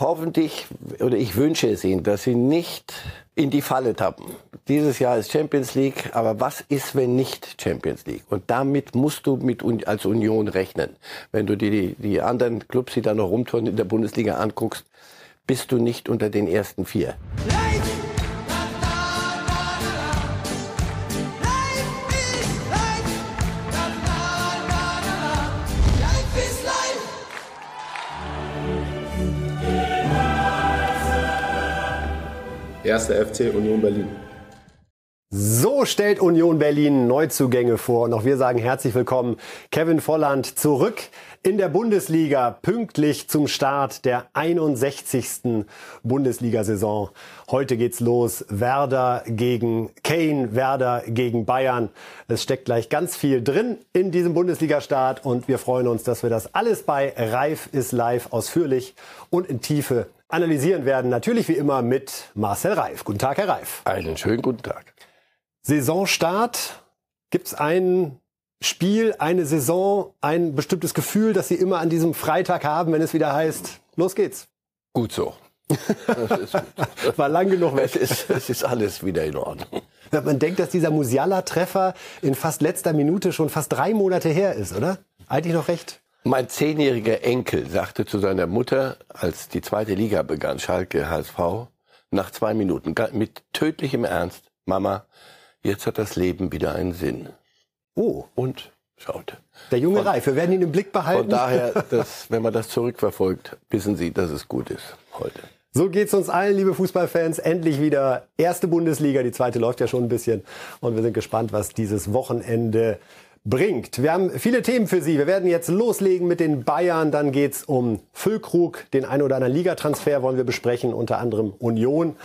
hoffentlich, oder ich wünsche es ihnen, dass sie nicht in die Falle tappen. Dieses Jahr ist Champions League, aber was ist, wenn nicht Champions League? Und damit musst du mit als Union rechnen. Wenn du dir die, die anderen Clubs, die da noch rumtouren in der Bundesliga anguckst, bist du nicht unter den ersten vier. Erster FC Union Berlin. So stellt Union Berlin Neuzugänge vor. Und auch wir sagen herzlich willkommen. Kevin Volland zurück in der Bundesliga, pünktlich zum Start der 61. Bundesliga-Saison. Heute geht's los. Werder gegen Kane, Werder gegen Bayern. Es steckt gleich ganz viel drin in diesem Bundesliga-Start und wir freuen uns, dass wir das alles bei Reif ist live ausführlich und in Tiefe analysieren werden. Natürlich wie immer mit Marcel Reif. Guten Tag, Herr Reif. Einen schönen guten Tag. Saisonstart. Gibt es ein Spiel, eine Saison, ein bestimmtes Gefühl, das Sie immer an diesem Freitag haben, wenn es wieder heißt, los geht's? Gut so. War lang genug weg. Es ist, es ist alles wieder in Ordnung. Man denkt, dass dieser Musiala-Treffer in fast letzter Minute schon fast drei Monate her ist, oder? Eigentlich noch recht mein zehnjähriger Enkel sagte zu seiner Mutter, als die zweite Liga begann, Schalke HSV, nach zwei Minuten mit tödlichem Ernst, Mama, jetzt hat das Leben wieder einen Sinn. Oh. Und schaute. Der junge Reif, wir werden ihn im Blick behalten. Von daher, dass, wenn man das zurückverfolgt, wissen Sie, dass es gut ist heute. So geht's uns allen, liebe Fußballfans. Endlich wieder erste Bundesliga. Die zweite läuft ja schon ein bisschen. Und wir sind gespannt, was dieses Wochenende bringt. Wir haben viele Themen für Sie. Wir werden jetzt loslegen mit den Bayern. Dann geht's um Füllkrug. Den ein oder anderen Ligatransfer wollen wir besprechen, unter anderem Union.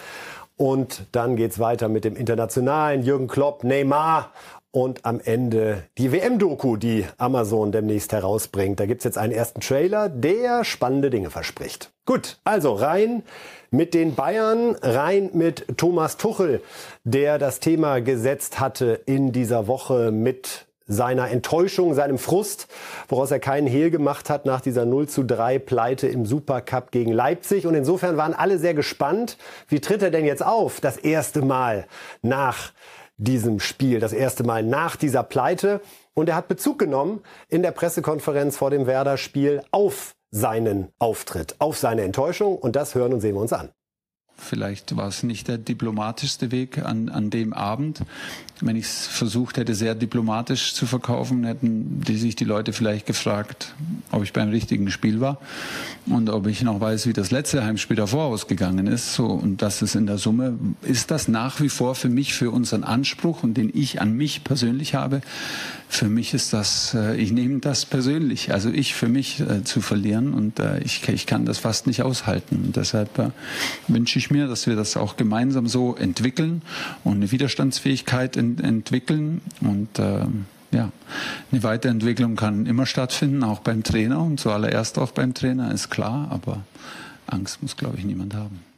Und dann geht's weiter mit dem Internationalen. Jürgen Klopp, Neymar und am Ende die WM-Doku, die Amazon demnächst herausbringt. Da gibt's jetzt einen ersten Trailer, der spannende Dinge verspricht. Gut, also rein mit den Bayern, rein mit Thomas Tuchel, der das Thema gesetzt hatte in dieser Woche mit seiner Enttäuschung, seinem Frust, woraus er keinen Hehl gemacht hat nach dieser 0 zu 3 Pleite im Supercup gegen Leipzig. Und insofern waren alle sehr gespannt, wie tritt er denn jetzt auf, das erste Mal nach diesem Spiel, das erste Mal nach dieser Pleite. Und er hat Bezug genommen in der Pressekonferenz vor dem Werder-Spiel auf seinen Auftritt, auf seine Enttäuschung. Und das hören und sehen wir uns an. Vielleicht war es nicht der diplomatischste Weg an, an dem Abend. Wenn ich es versucht hätte, sehr diplomatisch zu verkaufen, hätten die sich die Leute vielleicht gefragt, ob ich beim richtigen Spiel war und ob ich noch weiß, wie das letzte Heimspiel davor ausgegangen ist. So, und das ist in der Summe, ist das nach wie vor für mich, für unseren Anspruch und den ich an mich persönlich habe, für mich ist das, äh, ich nehme das persönlich, also ich für mich äh, zu verlieren und äh, ich, ich kann das fast nicht aushalten. Und deshalb äh, wünsche ich mir, dass wir das auch gemeinsam so entwickeln und eine Widerstandsfähigkeit ent entwickeln und äh, ja, eine Weiterentwicklung kann immer stattfinden, auch beim Trainer und zuallererst auch beim Trainer, ist klar, aber Angst muss, glaube ich, niemand haben.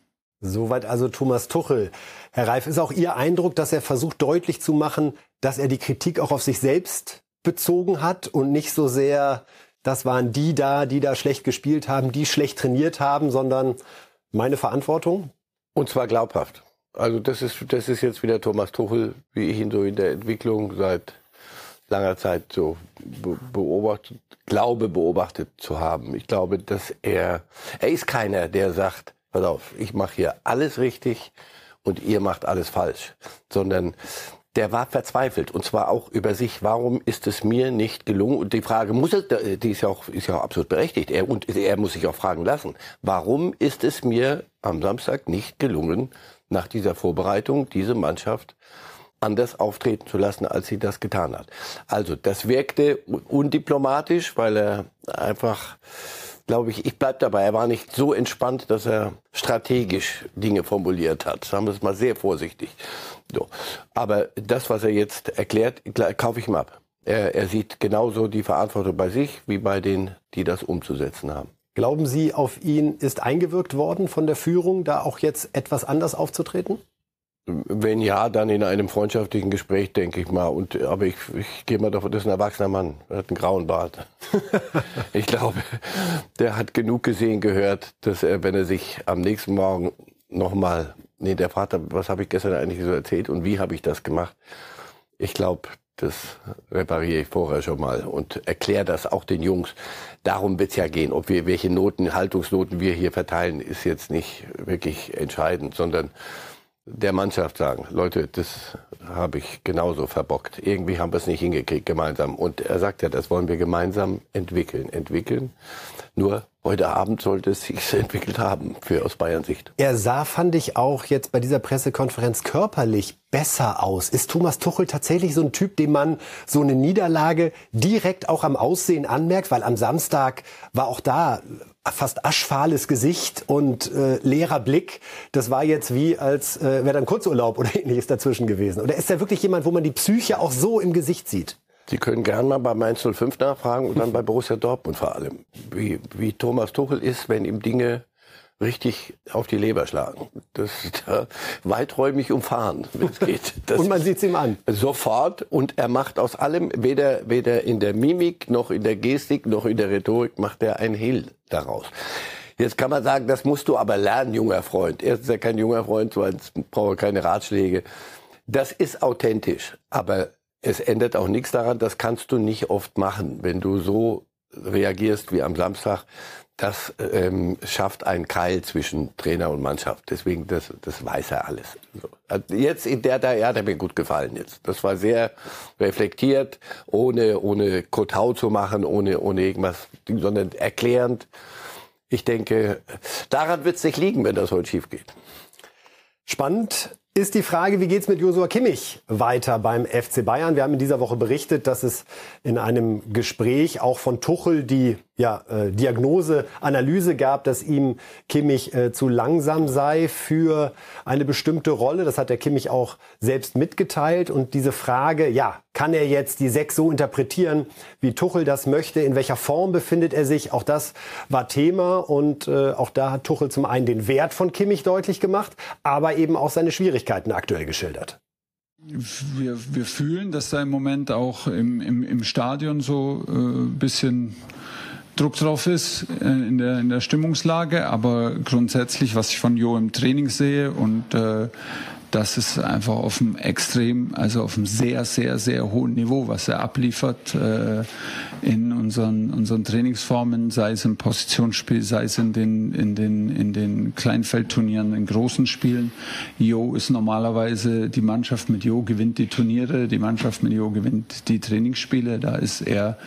Soweit also Thomas Tuchel. Herr Reif, ist auch Ihr Eindruck, dass er versucht deutlich zu machen, dass er die Kritik auch auf sich selbst bezogen hat und nicht so sehr, das waren die da, die da schlecht gespielt haben, die schlecht trainiert haben, sondern meine Verantwortung? Und zwar glaubhaft. Also das ist, das ist jetzt wieder Thomas Tuchel, wie ich ihn so in der Entwicklung seit langer Zeit so beobachtet, glaube beobachtet zu haben. Ich glaube, dass er, er ist keiner, der sagt, pass auf, ich mache hier alles richtig und ihr macht alles falsch, sondern der war verzweifelt und zwar auch über sich. Warum ist es mir nicht gelungen? Und die Frage muss es, die ist ja auch, ist ja auch absolut berechtigt. Er, und er muss sich auch fragen lassen. Warum ist es mir am Samstag nicht gelungen, nach dieser Vorbereitung diese Mannschaft anders auftreten zu lassen, als sie das getan hat? Also, das wirkte undiplomatisch, weil er einfach glaube ich, ich bleib dabei. Er war nicht so entspannt, dass er strategisch Dinge formuliert hat. Sagen wir es mal sehr vorsichtig. So. Aber das, was er jetzt erklärt, kaufe ich ihm ab. Er, er sieht genauso die Verantwortung bei sich wie bei denen, die das umzusetzen haben. Glauben Sie, auf ihn ist eingewirkt worden von der Führung, da auch jetzt etwas anders aufzutreten? Wenn ja, dann in einem freundschaftlichen Gespräch, denke ich mal. Und, aber ich, ich gehe mal davon, das ist ein erwachsener Mann. Er hat einen grauen Bart. ich glaube, der hat genug gesehen, gehört, dass er, wenn er sich am nächsten Morgen nochmal, nee, der Vater, was habe ich gestern eigentlich so erzählt und wie habe ich das gemacht? Ich glaube, das repariere ich vorher schon mal und erkläre das auch den Jungs. Darum wird's ja gehen. Ob wir welche Noten, Haltungsnoten wir hier verteilen, ist jetzt nicht wirklich entscheidend, sondern der Mannschaft sagen, Leute, das habe ich genauso verbockt. Irgendwie haben wir es nicht hingekriegt gemeinsam. Und er sagt ja, das wollen wir gemeinsam entwickeln. Entwickeln. Nur heute Abend sollte es sich entwickelt haben, für aus Bayern Sicht. Er sah, fand ich auch jetzt bei dieser Pressekonferenz körperlich besser aus. Ist Thomas Tuchel tatsächlich so ein Typ, dem man so eine Niederlage direkt auch am Aussehen anmerkt? Weil am Samstag war auch da fast aschfahles Gesicht und äh, leerer Blick. Das war jetzt wie, als äh, wäre dann Kurzurlaub oder ähnliches dazwischen gewesen. Oder ist er wirklich jemand, wo man die Psyche auch so im Gesicht sieht? Sie können gerne mal bei Mainz 05 nachfragen und dann bei Borussia Dortmund vor allem, wie, wie Thomas Tuchel ist, wenn ihm Dinge richtig auf die Leber schlagen. Das ist da weiträumig umfahren, wenn es geht. Das und man sieht es ihm an. Sofort. Und er macht aus allem, weder, weder in der Mimik, noch in der Gestik, noch in der Rhetorik, macht er ein Hehl daraus. Jetzt kann man sagen, das musst du aber lernen, junger Freund. Er ist ja kein junger Freund, zweitens braucht er keine Ratschläge. Das ist authentisch. Aber es ändert auch nichts daran, das kannst du nicht oft machen, wenn du so reagierst wie am Samstag das ähm, schafft einen Keil zwischen Trainer und Mannschaft. Deswegen, das, das weiß er alles. Jetzt in der, der, ja, der mir gut gefallen jetzt. Das war sehr reflektiert, ohne, ohne Kotau zu machen, ohne, ohne irgendwas, sondern erklärend. Ich denke, daran wird es nicht liegen, wenn das heute schief geht. Spannend ist die Frage, wie geht's mit Josua Kimmich weiter beim FC Bayern? Wir haben in dieser Woche berichtet, dass es in einem Gespräch auch von Tuchel die ja, äh, Diagnose, Analyse gab, dass ihm Kimmich äh, zu langsam sei für eine bestimmte Rolle. Das hat der Kimmich auch selbst mitgeteilt. Und diese Frage, ja, kann er jetzt die Sechs so interpretieren, wie Tuchel das möchte? In welcher Form befindet er sich? Auch das war Thema. Und äh, auch da hat Tuchel zum einen den Wert von Kimmich deutlich gemacht, aber eben auch seine Schwierigkeiten aktuell geschildert. Wir, wir fühlen, dass da im Moment auch im, im, im Stadion so äh, bisschen Druck drauf ist äh, in, der, in der Stimmungslage, aber grundsätzlich, was ich von Jo im Training sehe und äh, das ist einfach auf einem extrem, also auf einem sehr, sehr, sehr hohen Niveau, was er abliefert äh, in unseren, unseren Trainingsformen, sei es im Positionsspiel, sei es in den, in den, in den Kleinfeldturnieren, in großen Spielen. Jo ist normalerweise, die Mannschaft mit Jo gewinnt die Turniere, die Mannschaft mit Jo gewinnt die Trainingsspiele. Da ist er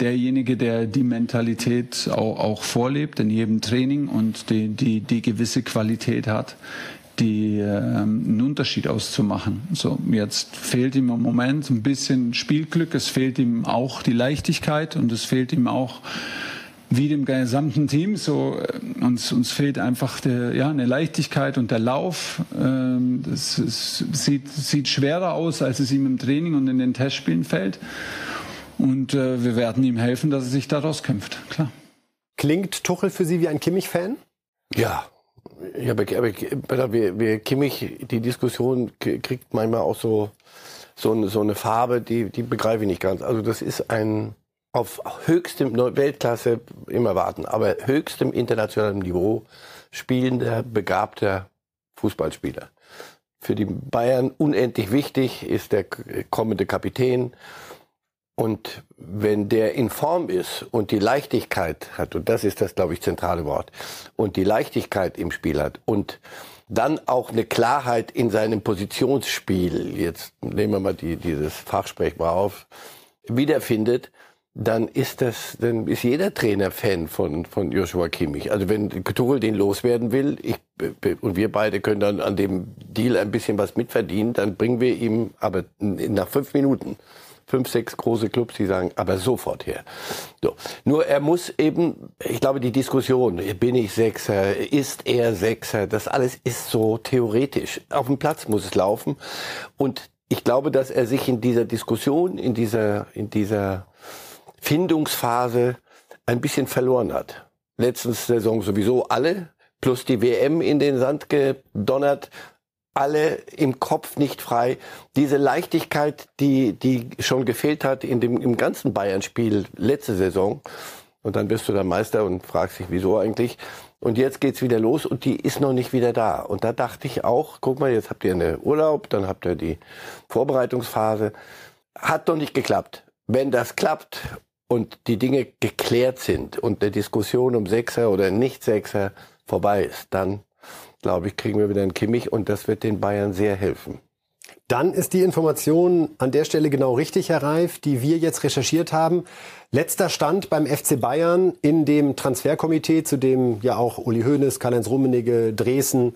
derjenige, der die Mentalität auch, auch vorlebt in jedem Training und die, die, die gewisse Qualität hat die ähm, einen Unterschied auszumachen. So jetzt fehlt ihm im Moment ein bisschen Spielglück, es fehlt ihm auch die Leichtigkeit und es fehlt ihm auch wie dem gesamten Team. So äh, uns uns fehlt einfach der, ja eine Leichtigkeit und der Lauf. Ähm, das ist, sieht sieht schwerer aus, als es ihm im Training und in den Testspielen fällt. Und äh, wir werden ihm helfen, dass er sich daraus kämpft. Klar. Klingt Tuchel für Sie wie ein Kimmich-Fan? Ja, ja, aber, aber wir, wir Kimmich, die Diskussion kriegt manchmal auch so, so, eine, so eine Farbe, die, die begreife ich nicht ganz. Also das ist ein auf höchstem Weltklasse immer warten, aber höchstem internationalen Niveau spielender, begabter Fußballspieler. Für die Bayern unendlich wichtig ist der kommende Kapitän. Und wenn der in Form ist und die Leichtigkeit hat, und das ist das, glaube ich, zentrale Wort, und die Leichtigkeit im Spiel hat und dann auch eine Klarheit in seinem Positionsspiel, jetzt nehmen wir mal die, dieses Fachsprech mal auf, wiederfindet, dann ist das, dann ist jeder Trainer Fan von, von Joshua Kimmich. Also wenn Tuchel den loswerden will, ich, und wir beide können dann an dem Deal ein bisschen was mitverdienen, dann bringen wir ihm aber nach fünf Minuten fünf, sechs große Clubs, die sagen, aber sofort her. So. Nur er muss eben, ich glaube, die Diskussion, bin ich Sechser, ist er Sechser, das alles ist so theoretisch. Auf dem Platz muss es laufen. Und ich glaube, dass er sich in dieser Diskussion, in dieser, in dieser Findungsphase ein bisschen verloren hat. Letzten Saison sowieso alle, plus die WM in den Sand gedonnert alle im Kopf nicht frei. Diese Leichtigkeit, die, die schon gefehlt hat in dem, im ganzen Bayern-Spiel letzte Saison. Und dann bist du dann Meister und fragst dich, wieso eigentlich. Und jetzt geht's wieder los und die ist noch nicht wieder da. Und da dachte ich auch, guck mal, jetzt habt ihr eine Urlaub, dann habt ihr die Vorbereitungsphase. Hat doch nicht geklappt. Wenn das klappt und die Dinge geklärt sind und der Diskussion um Sechser oder nicht Sechser vorbei ist, dann glaube ich, kriegen wir wieder einen Kimmich und das wird den Bayern sehr helfen. Dann ist die Information an der Stelle genau richtig, Herr Reif, die wir jetzt recherchiert haben. Letzter Stand beim FC Bayern in dem Transferkomitee, zu dem ja auch Uli Hoeneß, Karl-Heinz Rummenigge, Dresden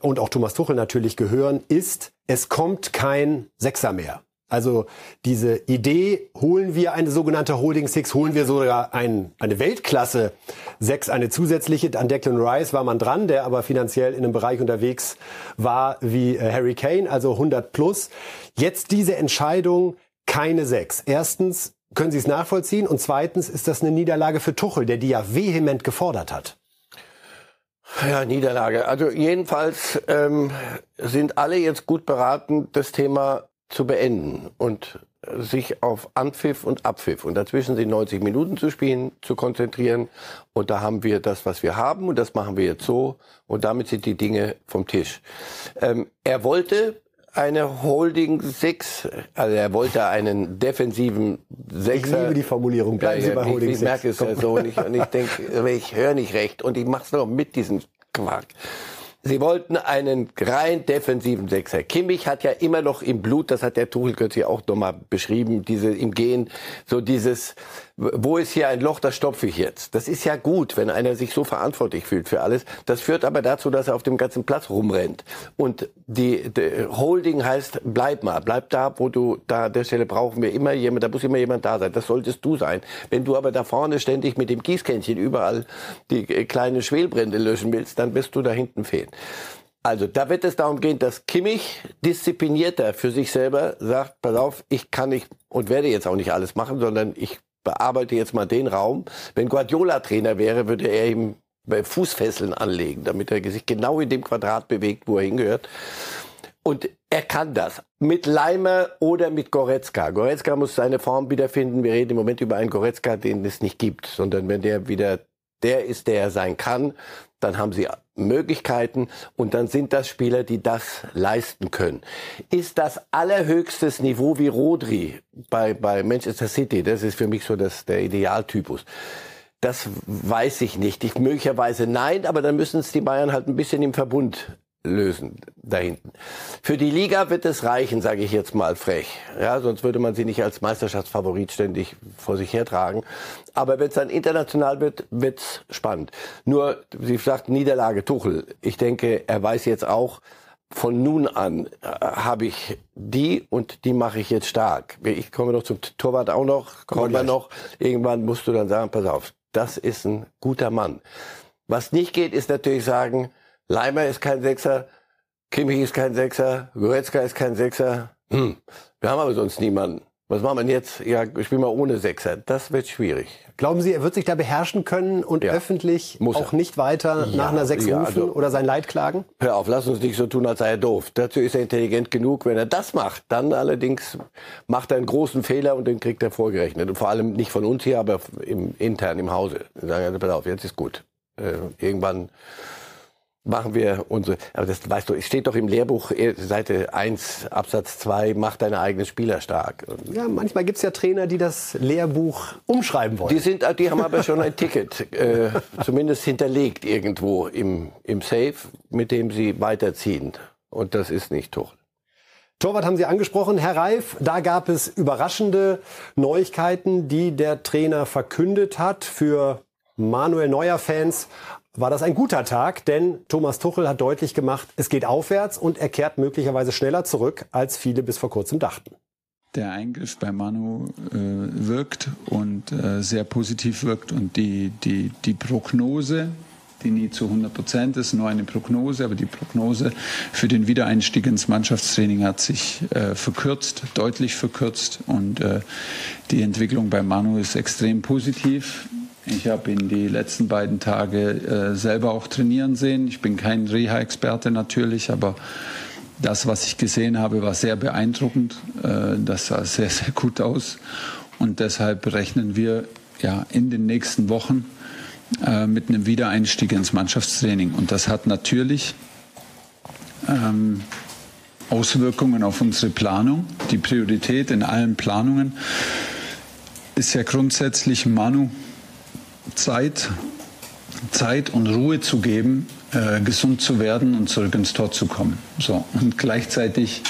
und auch Thomas Tuchel natürlich gehören, ist, es kommt kein Sechser mehr. Also diese Idee, holen wir eine sogenannte Holding Six, holen wir sogar ein, eine Weltklasse Sechs, eine zusätzliche. An Declan Rice war man dran, der aber finanziell in einem Bereich unterwegs war wie äh, Harry Kane, also 100 plus. Jetzt diese Entscheidung, keine Sechs. Erstens, können Sie es nachvollziehen? Und zweitens ist das eine Niederlage für Tuchel, der die ja vehement gefordert hat. Ja, Niederlage. Also jedenfalls ähm, sind alle jetzt gut beraten, das Thema zu beenden und sich auf Anpfiff und Abpfiff und dazwischen sind 90 Minuten zu spielen, zu konzentrieren. Und da haben wir das, was wir haben und das machen wir jetzt so und damit sind die Dinge vom Tisch. Ähm, er wollte eine Holding Six, also er wollte einen defensiven Sechser. Ich liebe die Formulierung, bleiben ja, Sie bei Holding ich, ich merke es ja so und ich, und ich denke, ich höre nicht recht und ich mache es noch mit diesem Quark. Sie wollten einen rein defensiven Sechser. Kimmich hat ja immer noch im Blut, das hat der Tuchel kürzlich auch nochmal beschrieben, diese im Gehen, so dieses, wo ist hier ein Loch, das stopfe ich jetzt. Das ist ja gut, wenn einer sich so verantwortlich fühlt für alles. Das führt aber dazu, dass er auf dem ganzen Platz rumrennt. Und die, die Holding heißt, bleib mal, bleib da, wo du, da an der Stelle brauchen wir immer jemand, da muss immer jemand da sein. Das solltest du sein. Wenn du aber da vorne ständig mit dem Gießkännchen überall die äh, kleine Schwelbrände löschen willst, dann bist du da hinten fehlen. Also da wird es darum gehen, dass Kimmich disziplinierter für sich selber sagt, pass auf, ich kann nicht und werde jetzt auch nicht alles machen, sondern ich bearbeite jetzt mal den Raum. Wenn Guardiola Trainer wäre, würde er ihm Fußfesseln anlegen, damit er sich genau in dem Quadrat bewegt, wo er hingehört. Und er kann das. Mit Leimer oder mit Goretzka. Goretzka muss seine Form wiederfinden. Wir reden im Moment über einen Goretzka, den es nicht gibt, sondern wenn der wieder der ist, der er sein kann, dann haben sie Möglichkeiten und dann sind das Spieler, die das leisten können. Ist das allerhöchstes Niveau wie Rodri bei, bei Manchester City, das ist für mich so das, der Idealtypus. Das weiß ich nicht. Ich möglicherweise nein, aber dann müssen es die Bayern halt ein bisschen im Verbund lösen da hinten. Für die Liga wird es reichen, sage ich jetzt mal frech. Ja, sonst würde man sie nicht als Meisterschaftsfavorit ständig vor sich hertragen. Aber wenn es dann international wird, wird's spannend. Nur, Sie sagt Niederlage Tuchel. Ich denke, er weiß jetzt auch, von nun an äh, habe ich die und die mache ich jetzt stark. Ich komme noch zum Torwart auch noch, kommen wir noch. Irgendwann musst du dann sagen, pass auf, das ist ein guter Mann. Was nicht geht, ist natürlich sagen, Leimer ist kein Sechser, Kimmich ist kein Sechser, Goretzka ist kein Sechser. Hm, wir haben aber sonst niemanden. Was machen wir denn jetzt? Ja, spielen wir ohne Sechser. Das wird schwierig. Glauben Sie, er wird sich da beherrschen können und ja. öffentlich Muss auch er. nicht weiter ja, nach einer Sechs ja, rufen also, oder sein Leid klagen? Hör auf, lass uns nicht so tun, als sei er doof. Dazu ist er intelligent genug. Wenn er das macht, dann allerdings macht er einen großen Fehler und den kriegt er vorgerechnet. Und vor allem nicht von uns hier, aber im, intern im Hause. Sagen, pass auf, jetzt ist gut. Äh, irgendwann machen wir unsere, aber das weißt du, es steht doch im Lehrbuch, äh, Seite 1, Absatz 2, mach deine eigenen Spieler stark. Ja, manchmal gibt's ja Trainer, die das Lehrbuch umschreiben wollen. Die, sind, die haben aber schon ein Ticket, äh, zumindest hinterlegt irgendwo im, im Safe, mit dem sie weiterziehen. Und das ist nicht Tuchel. Torwart haben Sie angesprochen, Herr Reif. Da gab es überraschende Neuigkeiten, die der Trainer verkündet hat für Manuel Neuer-Fans war das ein guter Tag, denn Thomas Tuchel hat deutlich gemacht, es geht aufwärts und er kehrt möglicherweise schneller zurück, als viele bis vor kurzem dachten. Der Eingriff bei Manu äh, wirkt und äh, sehr positiv wirkt und die, die, die Prognose, die nie zu 100 Prozent ist, nur eine Prognose, aber die Prognose für den Wiedereinstieg ins Mannschaftstraining hat sich äh, verkürzt, deutlich verkürzt und äh, die Entwicklung bei Manu ist extrem positiv. Ich habe ihn die letzten beiden Tage äh, selber auch trainieren sehen. Ich bin kein Reha-Experte natürlich, aber das, was ich gesehen habe, war sehr beeindruckend. Äh, das sah sehr, sehr gut aus. Und deshalb rechnen wir ja in den nächsten Wochen äh, mit einem Wiedereinstieg ins Mannschaftstraining. Und das hat natürlich ähm, Auswirkungen auf unsere Planung. Die Priorität in allen Planungen ist ja grundsätzlich Manu Zeit, Zeit und Ruhe zu geben, äh, gesund zu werden und zurück ins Tor zu kommen. So und gleichzeitig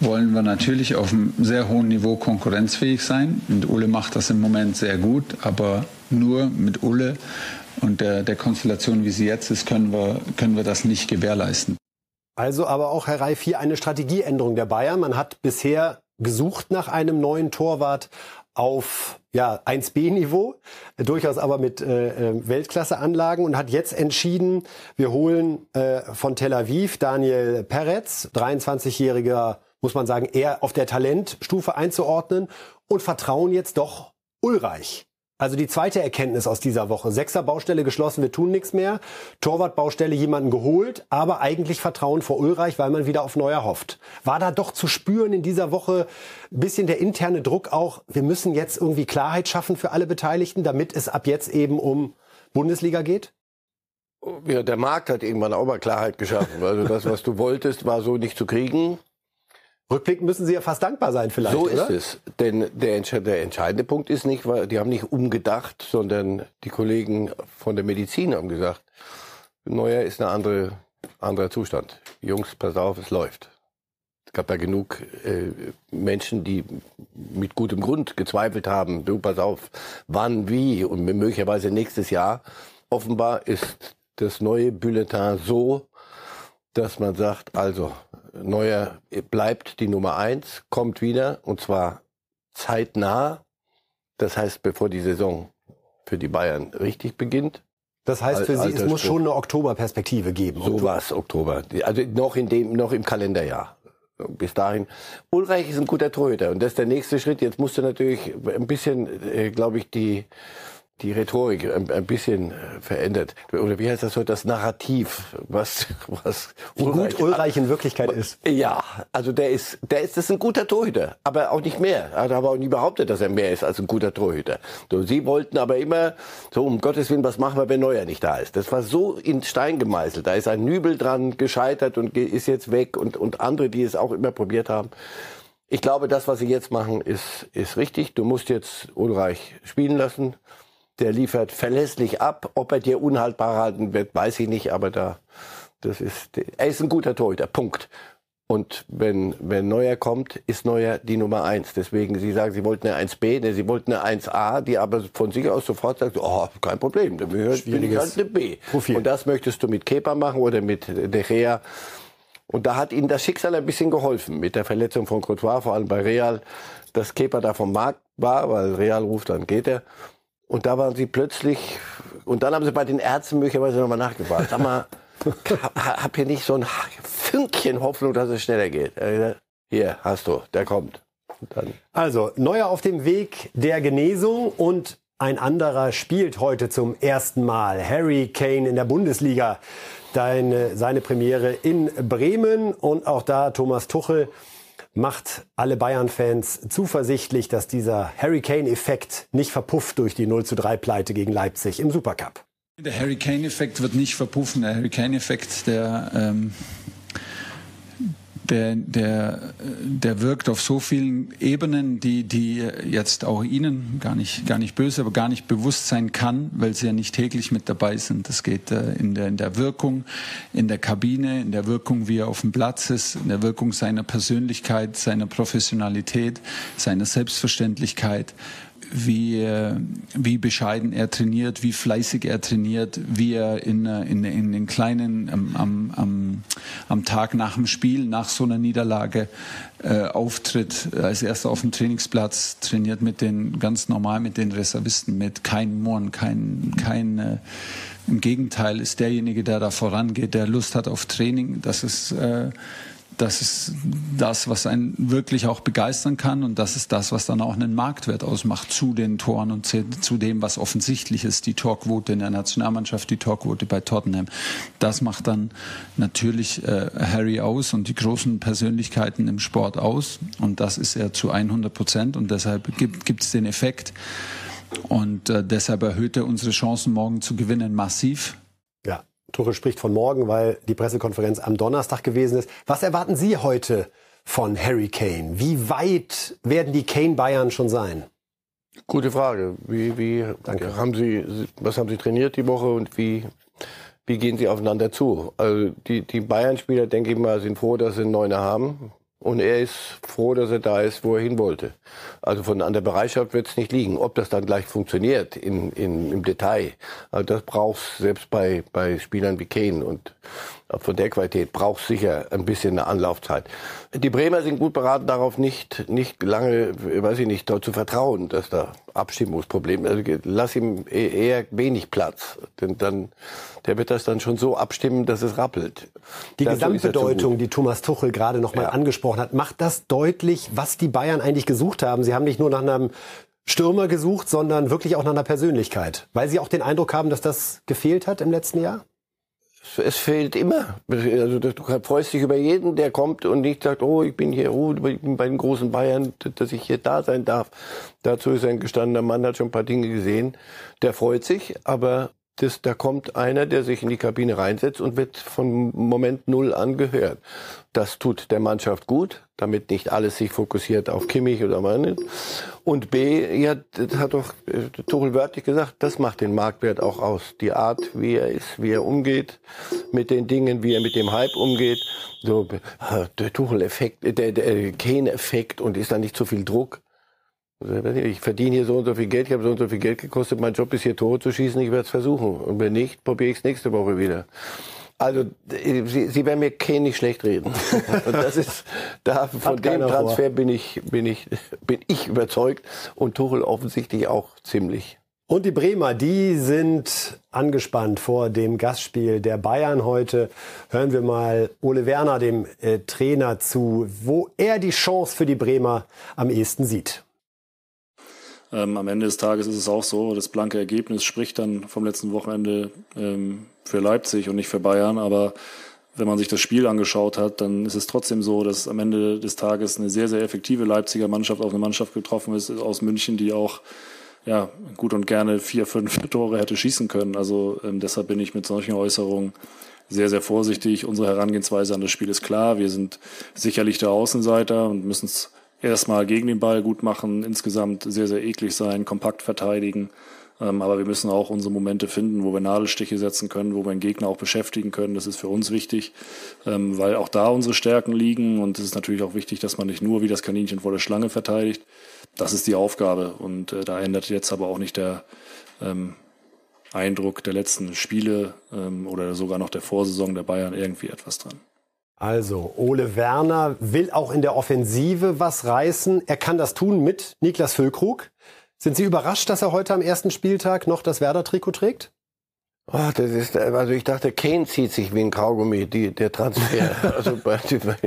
wollen wir natürlich auf einem sehr hohen Niveau konkurrenzfähig sein. Und Ulle macht das im Moment sehr gut, aber nur mit Ulle und der, der Konstellation, wie sie jetzt ist, können wir, können wir das nicht gewährleisten. Also aber auch, Herr Reif, hier eine Strategieänderung der Bayern. Man hat bisher gesucht nach einem neuen Torwart auf ja, 1B-Niveau, durchaus aber mit äh, äh, Weltklasseanlagen und hat jetzt entschieden, wir holen äh, von Tel Aviv Daniel Peretz, 23-jähriger, muss man sagen, eher auf der Talentstufe einzuordnen und vertrauen jetzt doch Ulreich. Also die zweite Erkenntnis aus dieser Woche. Sechser Baustelle geschlossen, wir tun nichts mehr. Torwartbaustelle jemanden geholt, aber eigentlich Vertrauen vor Ulreich, weil man wieder auf Neuer hofft. War da doch zu spüren in dieser Woche ein bisschen der interne Druck auch, wir müssen jetzt irgendwie Klarheit schaffen für alle Beteiligten, damit es ab jetzt eben um Bundesliga geht? Ja, der Markt hat irgendwann auch mal Klarheit geschaffen. Also das, was du wolltest, war so nicht zu kriegen. Rückblickend müssen Sie ja fast dankbar sein vielleicht, So oder? ist es. Denn der, der, entscheidende Punkt ist nicht, weil die haben nicht umgedacht, sondern die Kollegen von der Medizin haben gesagt, Neuer ist ein andere, anderer Zustand. Jungs, pass auf, es läuft. Es gab da genug äh, Menschen, die mit gutem Grund gezweifelt haben, du, pass auf, wann, wie und möglicherweise nächstes Jahr. Offenbar ist das neue Bulletin so, dass man sagt, also Neuer bleibt die Nummer eins, kommt wieder und zwar zeitnah. Das heißt, bevor die Saison für die Bayern richtig beginnt. Das heißt für Sie, es muss schon eine Oktoberperspektive geben. So war es Oktober. Also noch in dem, noch im Kalenderjahr. Bis dahin. Ulreich ist ein guter Torhüter und das ist der nächste Schritt. Jetzt musst du natürlich ein bisschen, äh, glaube ich, die die Rhetorik ein, ein, bisschen äh, verändert. Oder wie heißt das heute, das Narrativ, was, was wie Ulreich, gut Ulreich in Wirklichkeit ist. Ja, also der ist, der ist, das ist ein guter Torhüter, aber auch nicht mehr. Er hat aber auch nie behauptet, dass er mehr ist als ein guter Torhüter. So, sie wollten aber immer, so um Gottes Willen, was machen wir, wenn Neuer nicht da ist? Das war so in Stein gemeißelt. Da ist ein Nübel dran gescheitert und ist jetzt weg und, und andere, die es auch immer probiert haben. Ich glaube, das, was sie jetzt machen, ist, ist richtig. Du musst jetzt Ulreich spielen lassen der liefert verlässlich ab. Ob er dir unhaltbar halten wird, weiß ich nicht, aber da, das ist, er ist ein guter Torhüter, Punkt. Und wenn, wenn Neuer kommt, ist Neuer die Nummer eins. Deswegen, Sie sagen, Sie wollten eine 1b, ne, Sie wollten eine 1a, die aber von sich aus sofort sagt, oh, kein Problem, dann bin ich halt eine B. Profil. Und das möchtest du mit Kepa machen oder mit De Gea. Und da hat ihnen das Schicksal ein bisschen geholfen mit der Verletzung von Courtois, vor allem bei Real, dass Kepa da vom Markt war, weil Real ruft, dann geht er. Und da waren sie plötzlich, und dann haben sie bei den Ärzten möglicherweise nochmal nachgefragt. Sag mal, habt ihr nicht so ein Fünkchen Hoffnung, dass es schneller geht? Hier, hast du, der kommt. Also, Neuer auf dem Weg der Genesung und ein anderer spielt heute zum ersten Mal. Harry Kane in der Bundesliga. Deine, seine Premiere in Bremen und auch da Thomas Tuchel macht alle Bayern-Fans zuversichtlich, dass dieser Hurricane-Effekt nicht verpufft durch die 0 zu 3 Pleite gegen Leipzig im Supercup. Der Hurricane-Effekt wird nicht verpuffen. Der Hurricane-Effekt, der ähm, der, der, der wirkt auf so vielen Ebenen, die, die jetzt auch Ihnen gar nicht, gar nicht böse, aber gar nicht bewusst sein kann, weil Sie ja nicht täglich mit dabei sind. Das geht äh, in, der, in der Wirkung, in der Kabine, in der Wirkung, wie er auf dem Platz ist, in der Wirkung seiner Persönlichkeit, seiner Professionalität, seiner Selbstverständlichkeit wie, äh, wie bescheiden er trainiert, wie fleißig er trainiert, wie er in, äh, in, in den kleinen, am, am, am Tag nach dem Spiel, nach so einer Niederlage äh, auftritt, als erster auf dem Trainingsplatz, trainiert mit den, ganz normal mit den Reservisten mit, kein Murren, kein, kein äh, im Gegenteil ist derjenige, der da vorangeht, der Lust hat auf Training, das ist, äh, das ist das, was einen wirklich auch begeistern kann und das ist das, was dann auch einen Marktwert ausmacht zu den Toren und zu dem, was offensichtlich ist, die Torquote in der Nationalmannschaft, die Torquote bei Tottenham. Das macht dann natürlich äh, Harry aus und die großen Persönlichkeiten im Sport aus und das ist er zu 100 Prozent und deshalb gibt es den Effekt und äh, deshalb erhöht er unsere Chancen morgen zu gewinnen massiv. Tuchel spricht von morgen, weil die Pressekonferenz am Donnerstag gewesen ist. Was erwarten Sie heute von Harry Kane? Wie weit werden die Kane Bayern schon sein? Gute Frage. Wie, wie Danke. haben Sie, was haben Sie trainiert die Woche und wie, wie gehen Sie aufeinander zu? Also die, die Bayern-Spieler, denke ich mal, sind froh, dass sie einen Neuner haben. Und er ist froh, dass er da ist, wo er hin wollte. Also von an der Bereitschaft wird es nicht liegen. Ob das dann gleich funktioniert in, in, im Detail, also das brauchst selbst bei, bei Spielern wie Kane und von der Qualität braucht sicher ein bisschen eine Anlaufzeit. Die Bremer sind gut beraten, darauf nicht, nicht lange, weiß ich nicht, dort zu vertrauen, dass da Abstimmungsprobleme, also lass ihm e-, eher wenig Platz, denn dann, der wird das dann schon so abstimmen, dass es rappelt. Die Dazu Gesamtbedeutung, die Thomas Tuchel gerade noch mal ja. angesprochen hat, macht das deutlich, was die Bayern eigentlich gesucht haben. Sie haben nicht nur nach einem Stürmer gesucht, sondern wirklich auch nach einer Persönlichkeit, weil sie auch den Eindruck haben, dass das gefehlt hat im letzten Jahr? Es fehlt immer. Also du freust dich über jeden, der kommt und nicht sagt, oh, ich bin hier, oh, ich bin bei den großen Bayern, dass ich hier da sein darf. Dazu ist ein gestandener Mann, hat schon ein paar Dinge gesehen. Der freut sich, aber das, da kommt einer, der sich in die Kabine reinsetzt und wird von Moment Null an gehört. Das tut der Mannschaft gut, damit nicht alles sich fokussiert auf Kimmich oder meine. Und B, ja, das hat doch äh, Tuchel wörtlich gesagt, das macht den Marktwert auch aus. Die Art, wie er ist, wie er umgeht mit den Dingen, wie er mit dem Hype umgeht. So, äh, der Tuchel-Effekt, äh, der, der Kane-Effekt und ist da nicht zu viel Druck. Also, ich verdiene hier so und so viel Geld, ich habe so und so viel Geld gekostet, mein Job ist hier Tore zu schießen, ich werde es versuchen. Und wenn nicht, probiere ich es nächste Woche wieder. Also Sie, Sie werden mir Kane nicht schlecht reden. Und das ist da von dem Transfer bin ich bin ich bin ich überzeugt und Tuchel offensichtlich auch ziemlich. Und die Bremer, die sind angespannt vor dem Gastspiel der Bayern heute. Hören wir mal Ole Werner, dem äh, Trainer, zu, wo er die Chance für die Bremer am ehesten sieht. Ähm, am Ende des Tages ist es auch so, das blanke Ergebnis spricht dann vom letzten Wochenende ähm, für Leipzig und nicht für Bayern, aber wenn man sich das Spiel angeschaut hat, dann ist es trotzdem so, dass am Ende des Tages eine sehr, sehr effektive Leipziger Mannschaft auf eine Mannschaft getroffen ist aus München, die auch ja, gut und gerne vier, fünf Tore hätte schießen können. Also ähm, deshalb bin ich mit solchen Äußerungen sehr, sehr vorsichtig. Unsere Herangehensweise an das Spiel ist klar. Wir sind sicherlich der Außenseiter und müssen es erstmal gegen den Ball gut machen, insgesamt sehr, sehr eklig sein, kompakt verteidigen. Ähm, aber wir müssen auch unsere Momente finden, wo wir Nadelstiche setzen können, wo wir den Gegner auch beschäftigen können. Das ist für uns wichtig, ähm, weil auch da unsere Stärken liegen. Und es ist natürlich auch wichtig, dass man nicht nur wie das Kaninchen vor der Schlange verteidigt. Das ist die Aufgabe. Und äh, da ändert jetzt aber auch nicht der ähm, Eindruck der letzten Spiele oder sogar noch der Vorsaison der Bayern irgendwie etwas dran. Also, Ole Werner will auch in der Offensive was reißen. Er kann das tun mit Niklas Füllkrug. Sind Sie überrascht, dass er heute am ersten Spieltag noch das Werder-Trikot trägt? Oh, das ist, also ich dachte, Kane zieht sich wie ein Kaugummi, die, der Transfer. also bei,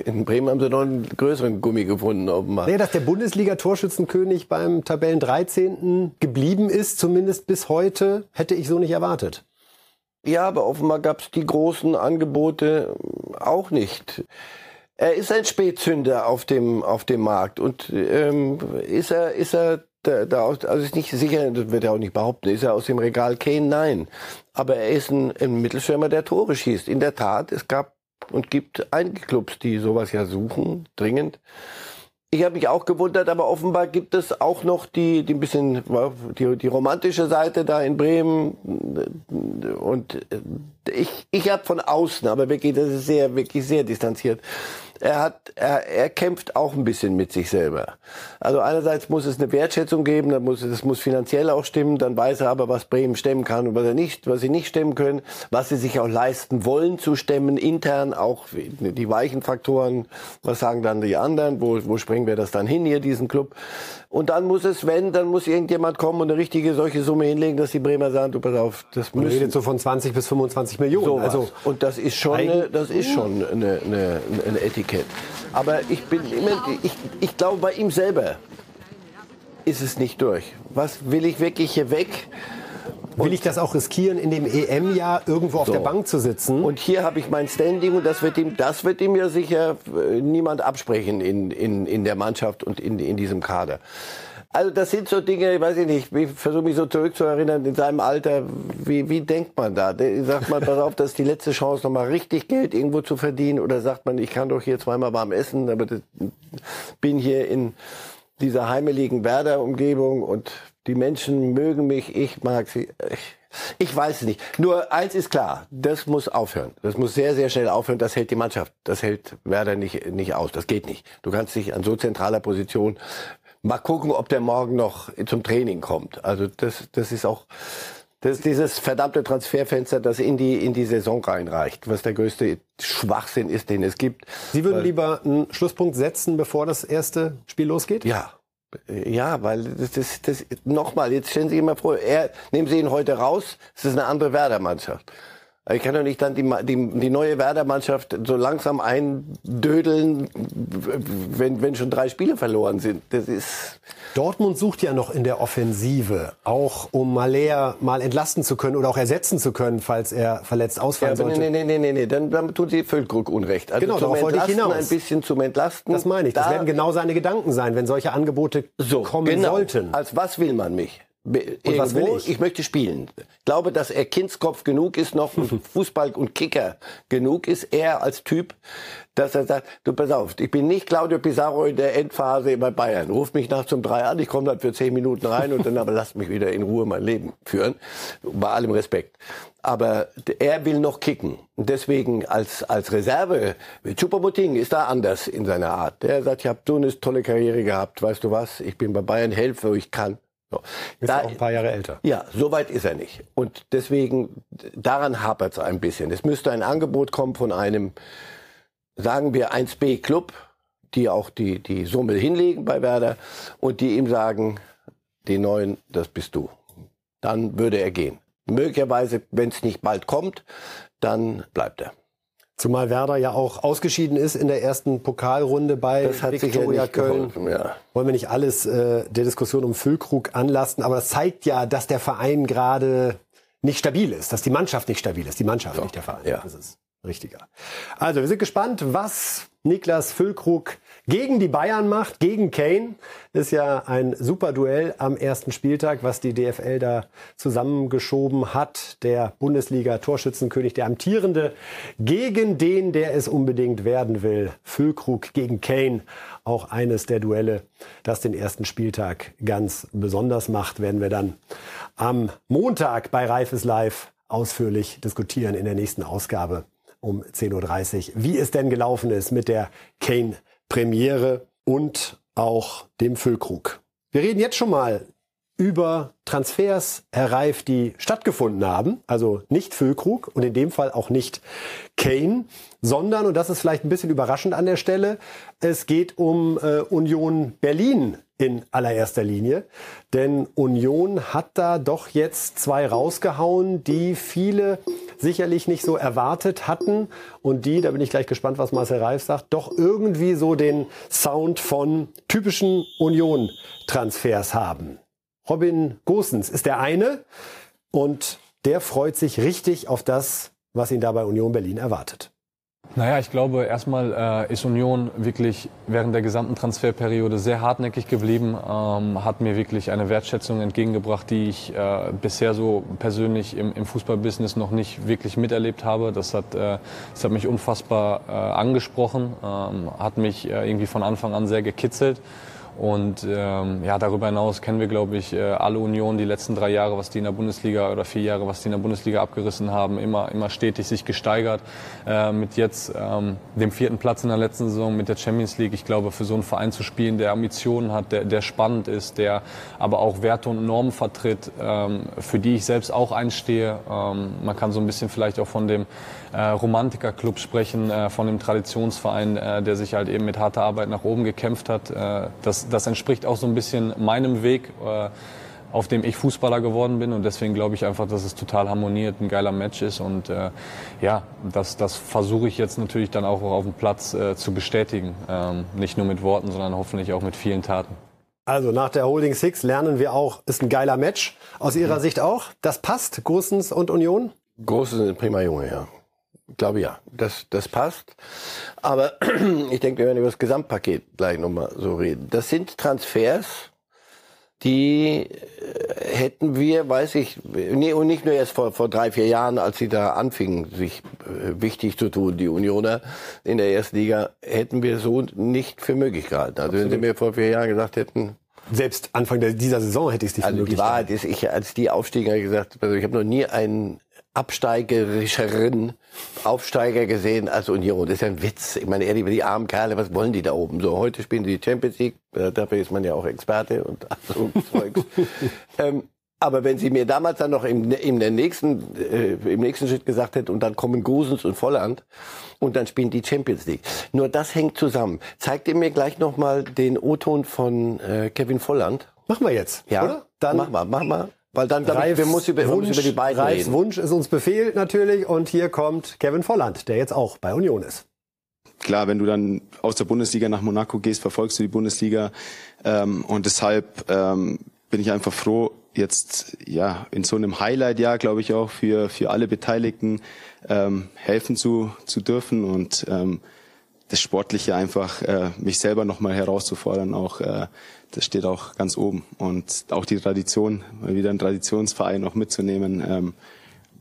in Bremen haben sie noch einen größeren Gummi gefunden, offenbar. Nee, dass der Bundesliga-Torschützenkönig beim Tabellen 13. geblieben ist, zumindest bis heute, hätte ich so nicht erwartet. Ja, aber offenbar gab es die großen Angebote auch nicht. Er ist ein Spätzünder auf dem auf dem Markt und ähm, ist er ist er da, da aus, also ist nicht sicher, das wird er auch nicht behaupten, ist er aus dem Regal Kane? Nein, aber er ist ein, ein Mittelstürmer, der Tore schießt. In der Tat, es gab und gibt einige Clubs, die sowas ja suchen, dringend. Ich habe mich auch gewundert, aber offenbar gibt es auch noch die, die ein bisschen die, die romantische Seite da in Bremen. Und ich, ich habe von außen, aber wirklich, das ist sehr, wirklich sehr distanziert, er hat, er, er kämpft auch ein bisschen mit sich selber. Also einerseits muss es eine Wertschätzung geben, dann muss es muss finanziell auch stimmen, dann weiß er aber, was Bremen stemmen kann und was er nicht, was sie nicht stemmen können, was sie sich auch leisten wollen zu stemmen, intern auch die weichen Faktoren, was sagen dann die anderen, wo, wo springen wir das dann hin hier, diesen Club. Und dann muss es, wenn, dann muss irgendjemand kommen und eine richtige solche Summe hinlegen, dass die Bremer sagen, du pass auf, das muss. Man redet so von 20 bis 25 Millionen. Also, und das ist schon, eine, das ist schon eine, eine, eine Etikette Etikett. Aber ich bin immer, ich, ich glaube bei ihm selber ist es nicht durch. Was will ich wirklich hier weg? Will ich das auch riskieren, in dem EM-Jahr irgendwo auf So. der Bank zu sitzen? Und hier habe ich mein Standing und das wird ihm, das wird ihm ja sicher äh, niemand absprechen in, in, in der Mannschaft und in, in diesem Kader. Also das sind so Dinge, weiß ich nicht, ich versuche mich so zurückzuerinnern, in seinem Alter, wie, wie denkt man da? Sagt man, pass auf, das ist die letzte Chance, nochmal richtig Geld irgendwo zu verdienen? Oder sagt man, ich kann doch hier zweimal warm essen, aber das, bin hier in dieser heimeligen Werder-Umgebung und die Menschen mögen mich, ich mag sie. Ich, ich weiß nicht. Nur eins ist klar, das muss aufhören. Das muss sehr, sehr schnell aufhören. Das hält die Mannschaft. Das hält Werder nicht, nicht aus. Das geht nicht. Du kannst dich an so zentraler Position mal gucken, ob der morgen noch zum Training kommt. Also das, das ist auch das ist dieses verdammte Transferfenster, das in die, in die Saison reinreicht, was der größte Schwachsinn ist, den es gibt. Sie würden lieber einen Schlusspunkt setzen, bevor das erste Spiel losgeht? Ja. Ja, weil das, das, das nochmal, jetzt stellen Sie sich mal vor, er, nehmen Sie ihn heute raus, es ist eine andere Werder-Mannschaft. Ich kann doch nicht dann die, die, die neue Werder-Mannschaft so langsam eindödeln, wenn, wenn schon drei Spiele verloren sind. Das ist, Dortmund sucht ja noch in der Offensive, auch um Maler mal entlasten zu können oder auch ersetzen zu können, falls er verletzt ja, ausfallen nee, sollte. nee, nee, nee, nee, dann, dann tun Sie Füllkrug Unrecht. Also Genau, zum darauf wollte ich hinaus. ein bisschen zum Entlasten. Das meine ich. Das Da- werden genau seine Gedanken sein, wenn solche Angebote so, kommen genau. sollten. Als was will man mich? Irgendwo, will ich? möchte spielen. Ich glaube, dass er Kindskopf genug ist noch und Fußball und Kicker genug ist, er als Typ, dass er sagt, du pass auf, ich bin nicht Claudio Pizarro in der Endphase bei Bayern. Ruf mich nach zum Drei an, ich komme dann für zehn Minuten rein und dann aber lasst mich wieder in Ruhe mein Leben führen. Bei allem Respekt. Aber er will noch kicken. Und deswegen als, als Reserve, Choupo-Moting ist da anders in seiner Art. Der sagt, ich habe so eine tolle Karriere gehabt, weißt du was, ich bin bei Bayern, helfe, wo ich kann. So. Ist Da- auch ein paar Jahre älter. ja, so weit ist er nicht. Und deswegen, daran hapert es ein bisschen. Es müsste ein Angebot kommen von einem, sagen wir, 1B-Club, die auch die, die Summe hinlegen bei Werder und die ihm sagen, den neuen, das bist du. Dann würde er gehen. Möglicherweise, wenn es nicht bald kommt, dann bleibt er. Zumal Werder ja auch ausgeschieden ist in der ersten Pokalrunde bei Das Viktoria Köln. geholfen, ja. Wollen wir nicht alles äh, der Diskussion um Füllkrug anlasten, aber das zeigt ja, dass der Verein gerade nicht stabil ist, dass die Mannschaft nicht stabil ist. Die Mannschaft, nicht der Verein. ja. Das ist richtiger. Also, wir sind gespannt, was Niklas Füllkrug gegen die Bayern macht, gegen Kane. Ist ja ein super Duell am ersten Spieltag, was die DFL da zusammengeschoben hat. Der Bundesliga-Torschützenkönig, der amtierende, gegen den, der es unbedingt werden will. Füllkrug gegen Kane. Auch eines der Duelle, das den ersten Spieltag ganz besonders macht, werden wir dann am Montag bei Reifes Live ausführlich diskutieren in der nächsten Ausgabe um 10.30 Uhr, wie es denn gelaufen ist mit der Kane-Premiere und auch dem Füllkrug. Wir reden jetzt schon mal über Transfers, Herr Reif, die stattgefunden haben. Also nicht Füllkrug und in dem Fall auch nicht Kane, sondern, und das ist vielleicht ein bisschen überraschend an der Stelle, es geht um äh, Union Berlin in allererster Linie. Denn Union hat da doch jetzt zwei rausgehauen, die viele sicherlich nicht so erwartet hatten und die, da bin ich gleich gespannt, was Marcel Reif sagt, doch irgendwie so den Sound von typischen Union-Transfers haben. Robin Gosens ist der eine und der freut sich richtig auf das, was ihn da bei Union Berlin erwartet. Naja, ich glaube, erstmal äh, ist Union wirklich während der gesamten Transferperiode sehr hartnäckig geblieben, ähm, hat mir wirklich eine Wertschätzung entgegengebracht, die ich äh, bisher so persönlich im, im Fußballbusiness noch nicht wirklich miterlebt habe. Das hat, äh, das hat mich unfassbar äh, angesprochen, ähm, hat mich äh, irgendwie von Anfang an sehr gekitzelt. Und ähm, ja, darüber hinaus kennen wir, glaube ich, äh, alle Unionen die letzten drei Jahre, was die in der Bundesliga oder vier Jahre, was die in der Bundesliga abgerissen haben, immer, immer stetig sich gesteigert. Äh, mit jetzt ähm, dem vierten Platz in der letzten Saison mit der Champions League. Ich glaube, für so einen Verein zu spielen, der Ambitionen hat, der, der spannend ist, der aber auch Werte und Normen vertritt, ähm, für die ich selbst auch einstehe. Ähm, man kann so ein bisschen vielleicht auch von dem äh, Romantiker-Club sprechen, äh, von dem Traditionsverein, äh, der sich halt eben mit harter Arbeit nach oben gekämpft hat. Äh, das, das entspricht auch so ein bisschen meinem Weg. Äh, auf dem ich Fußballer geworden bin. Und deswegen glaube ich einfach, dass es total harmoniert, ein geiler Match ist. Und äh, ja, das, das versuche ich jetzt natürlich dann auch auf dem Platz äh, zu bestätigen. Ähm, nicht nur mit Worten, sondern hoffentlich auch mit vielen Taten. Also nach der Holding Six lernen wir auch, ist ein geiler Match. Aus Ihrer mhm. Sicht auch? Das passt, Großens und Union? Großens sind prima Junge, ja. Ich glaube ja, das, das passt. Aber ich denke, wir werden über das Gesamtpaket gleich nochmal so reden. Das sind Transfers, die äh, hätten wir, weiß ich, nee, und nicht nur erst vor, vor drei, vier Jahren, als sie da anfingen, sich äh, wichtig zu tun, die Unioner in der ersten Liga, hätten wir so nicht für möglich gehalten. Also Absolut. wenn sie mir vor vier Jahren gesagt hätten, selbst Anfang dieser Saison hätte ich es nicht also für möglich die Wahrheit ist, ich, als die Aufsteiger gesagt, also ich habe noch nie einen absteigerischeren Aufsteiger gesehen als Union. Das ist ja ein Witz. Ich meine, ehrlich, die armen Kerle, was wollen die da oben? So, heute spielen die Champions League, dafür ist man ja auch Experte und so Zeugs. ähm, aber wenn sie mir damals dann noch im, im, nächsten, äh, im nächsten Schritt gesagt hätte, und dann kommen Gosens und Volland und dann spielen die Champions League. Nur das hängt zusammen. Zeigt ihr mir gleich nochmal den O-Ton von äh, Kevin Volland? Machen wir jetzt, ja? oder? Dann mach mal, mach mal. Weil dann, glaube ich, wir müssen über, Wunsch, über die beiden Reifs reden. Wunsch ist uns Befehl natürlich. Und hier kommt Kevin Volland, der jetzt auch bei Union ist. Klar, wenn du dann aus der Bundesliga nach Monaco gehst, verfolgst du die Bundesliga. Ähm, und deshalb ähm, bin ich einfach froh, jetzt ja in so einem Highlight-Jahr, glaube ich, auch für, für alle Beteiligten ähm, helfen zu, zu dürfen und ähm, das Sportliche einfach äh, mich selber nochmal herauszufordern, auch äh, das steht auch ganz oben. Und auch die Tradition, wieder einen Traditionsverein noch mitzunehmen, ähm,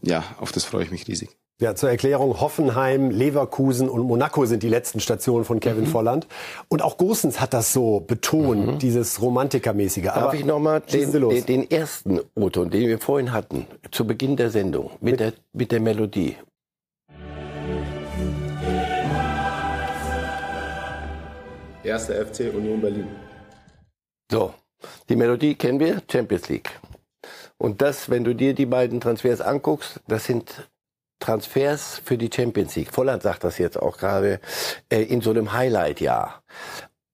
ja, auf das freue ich mich riesig. Ja, zur Erklärung, Hoffenheim, Leverkusen und Monaco sind die letzten Stationen von Kevin mhm. Volland. Und auch Gosens hat das so betont, mhm. dieses Romantikermäßige. Darf Aber ich nochmal den, den, den, ersten O-Ton, den wir vorhin hatten, zu Beginn der Sendung, mit, mit der, mit der Melodie. Erster FC Union Berlin. So, die Melodie kennen wir, Champions League. Und das, wenn du dir die beiden Transfers anguckst, das sind Transfers für die Champions League. Volland sagt das jetzt auch gerade äh, in so einem Highlight-Jahr.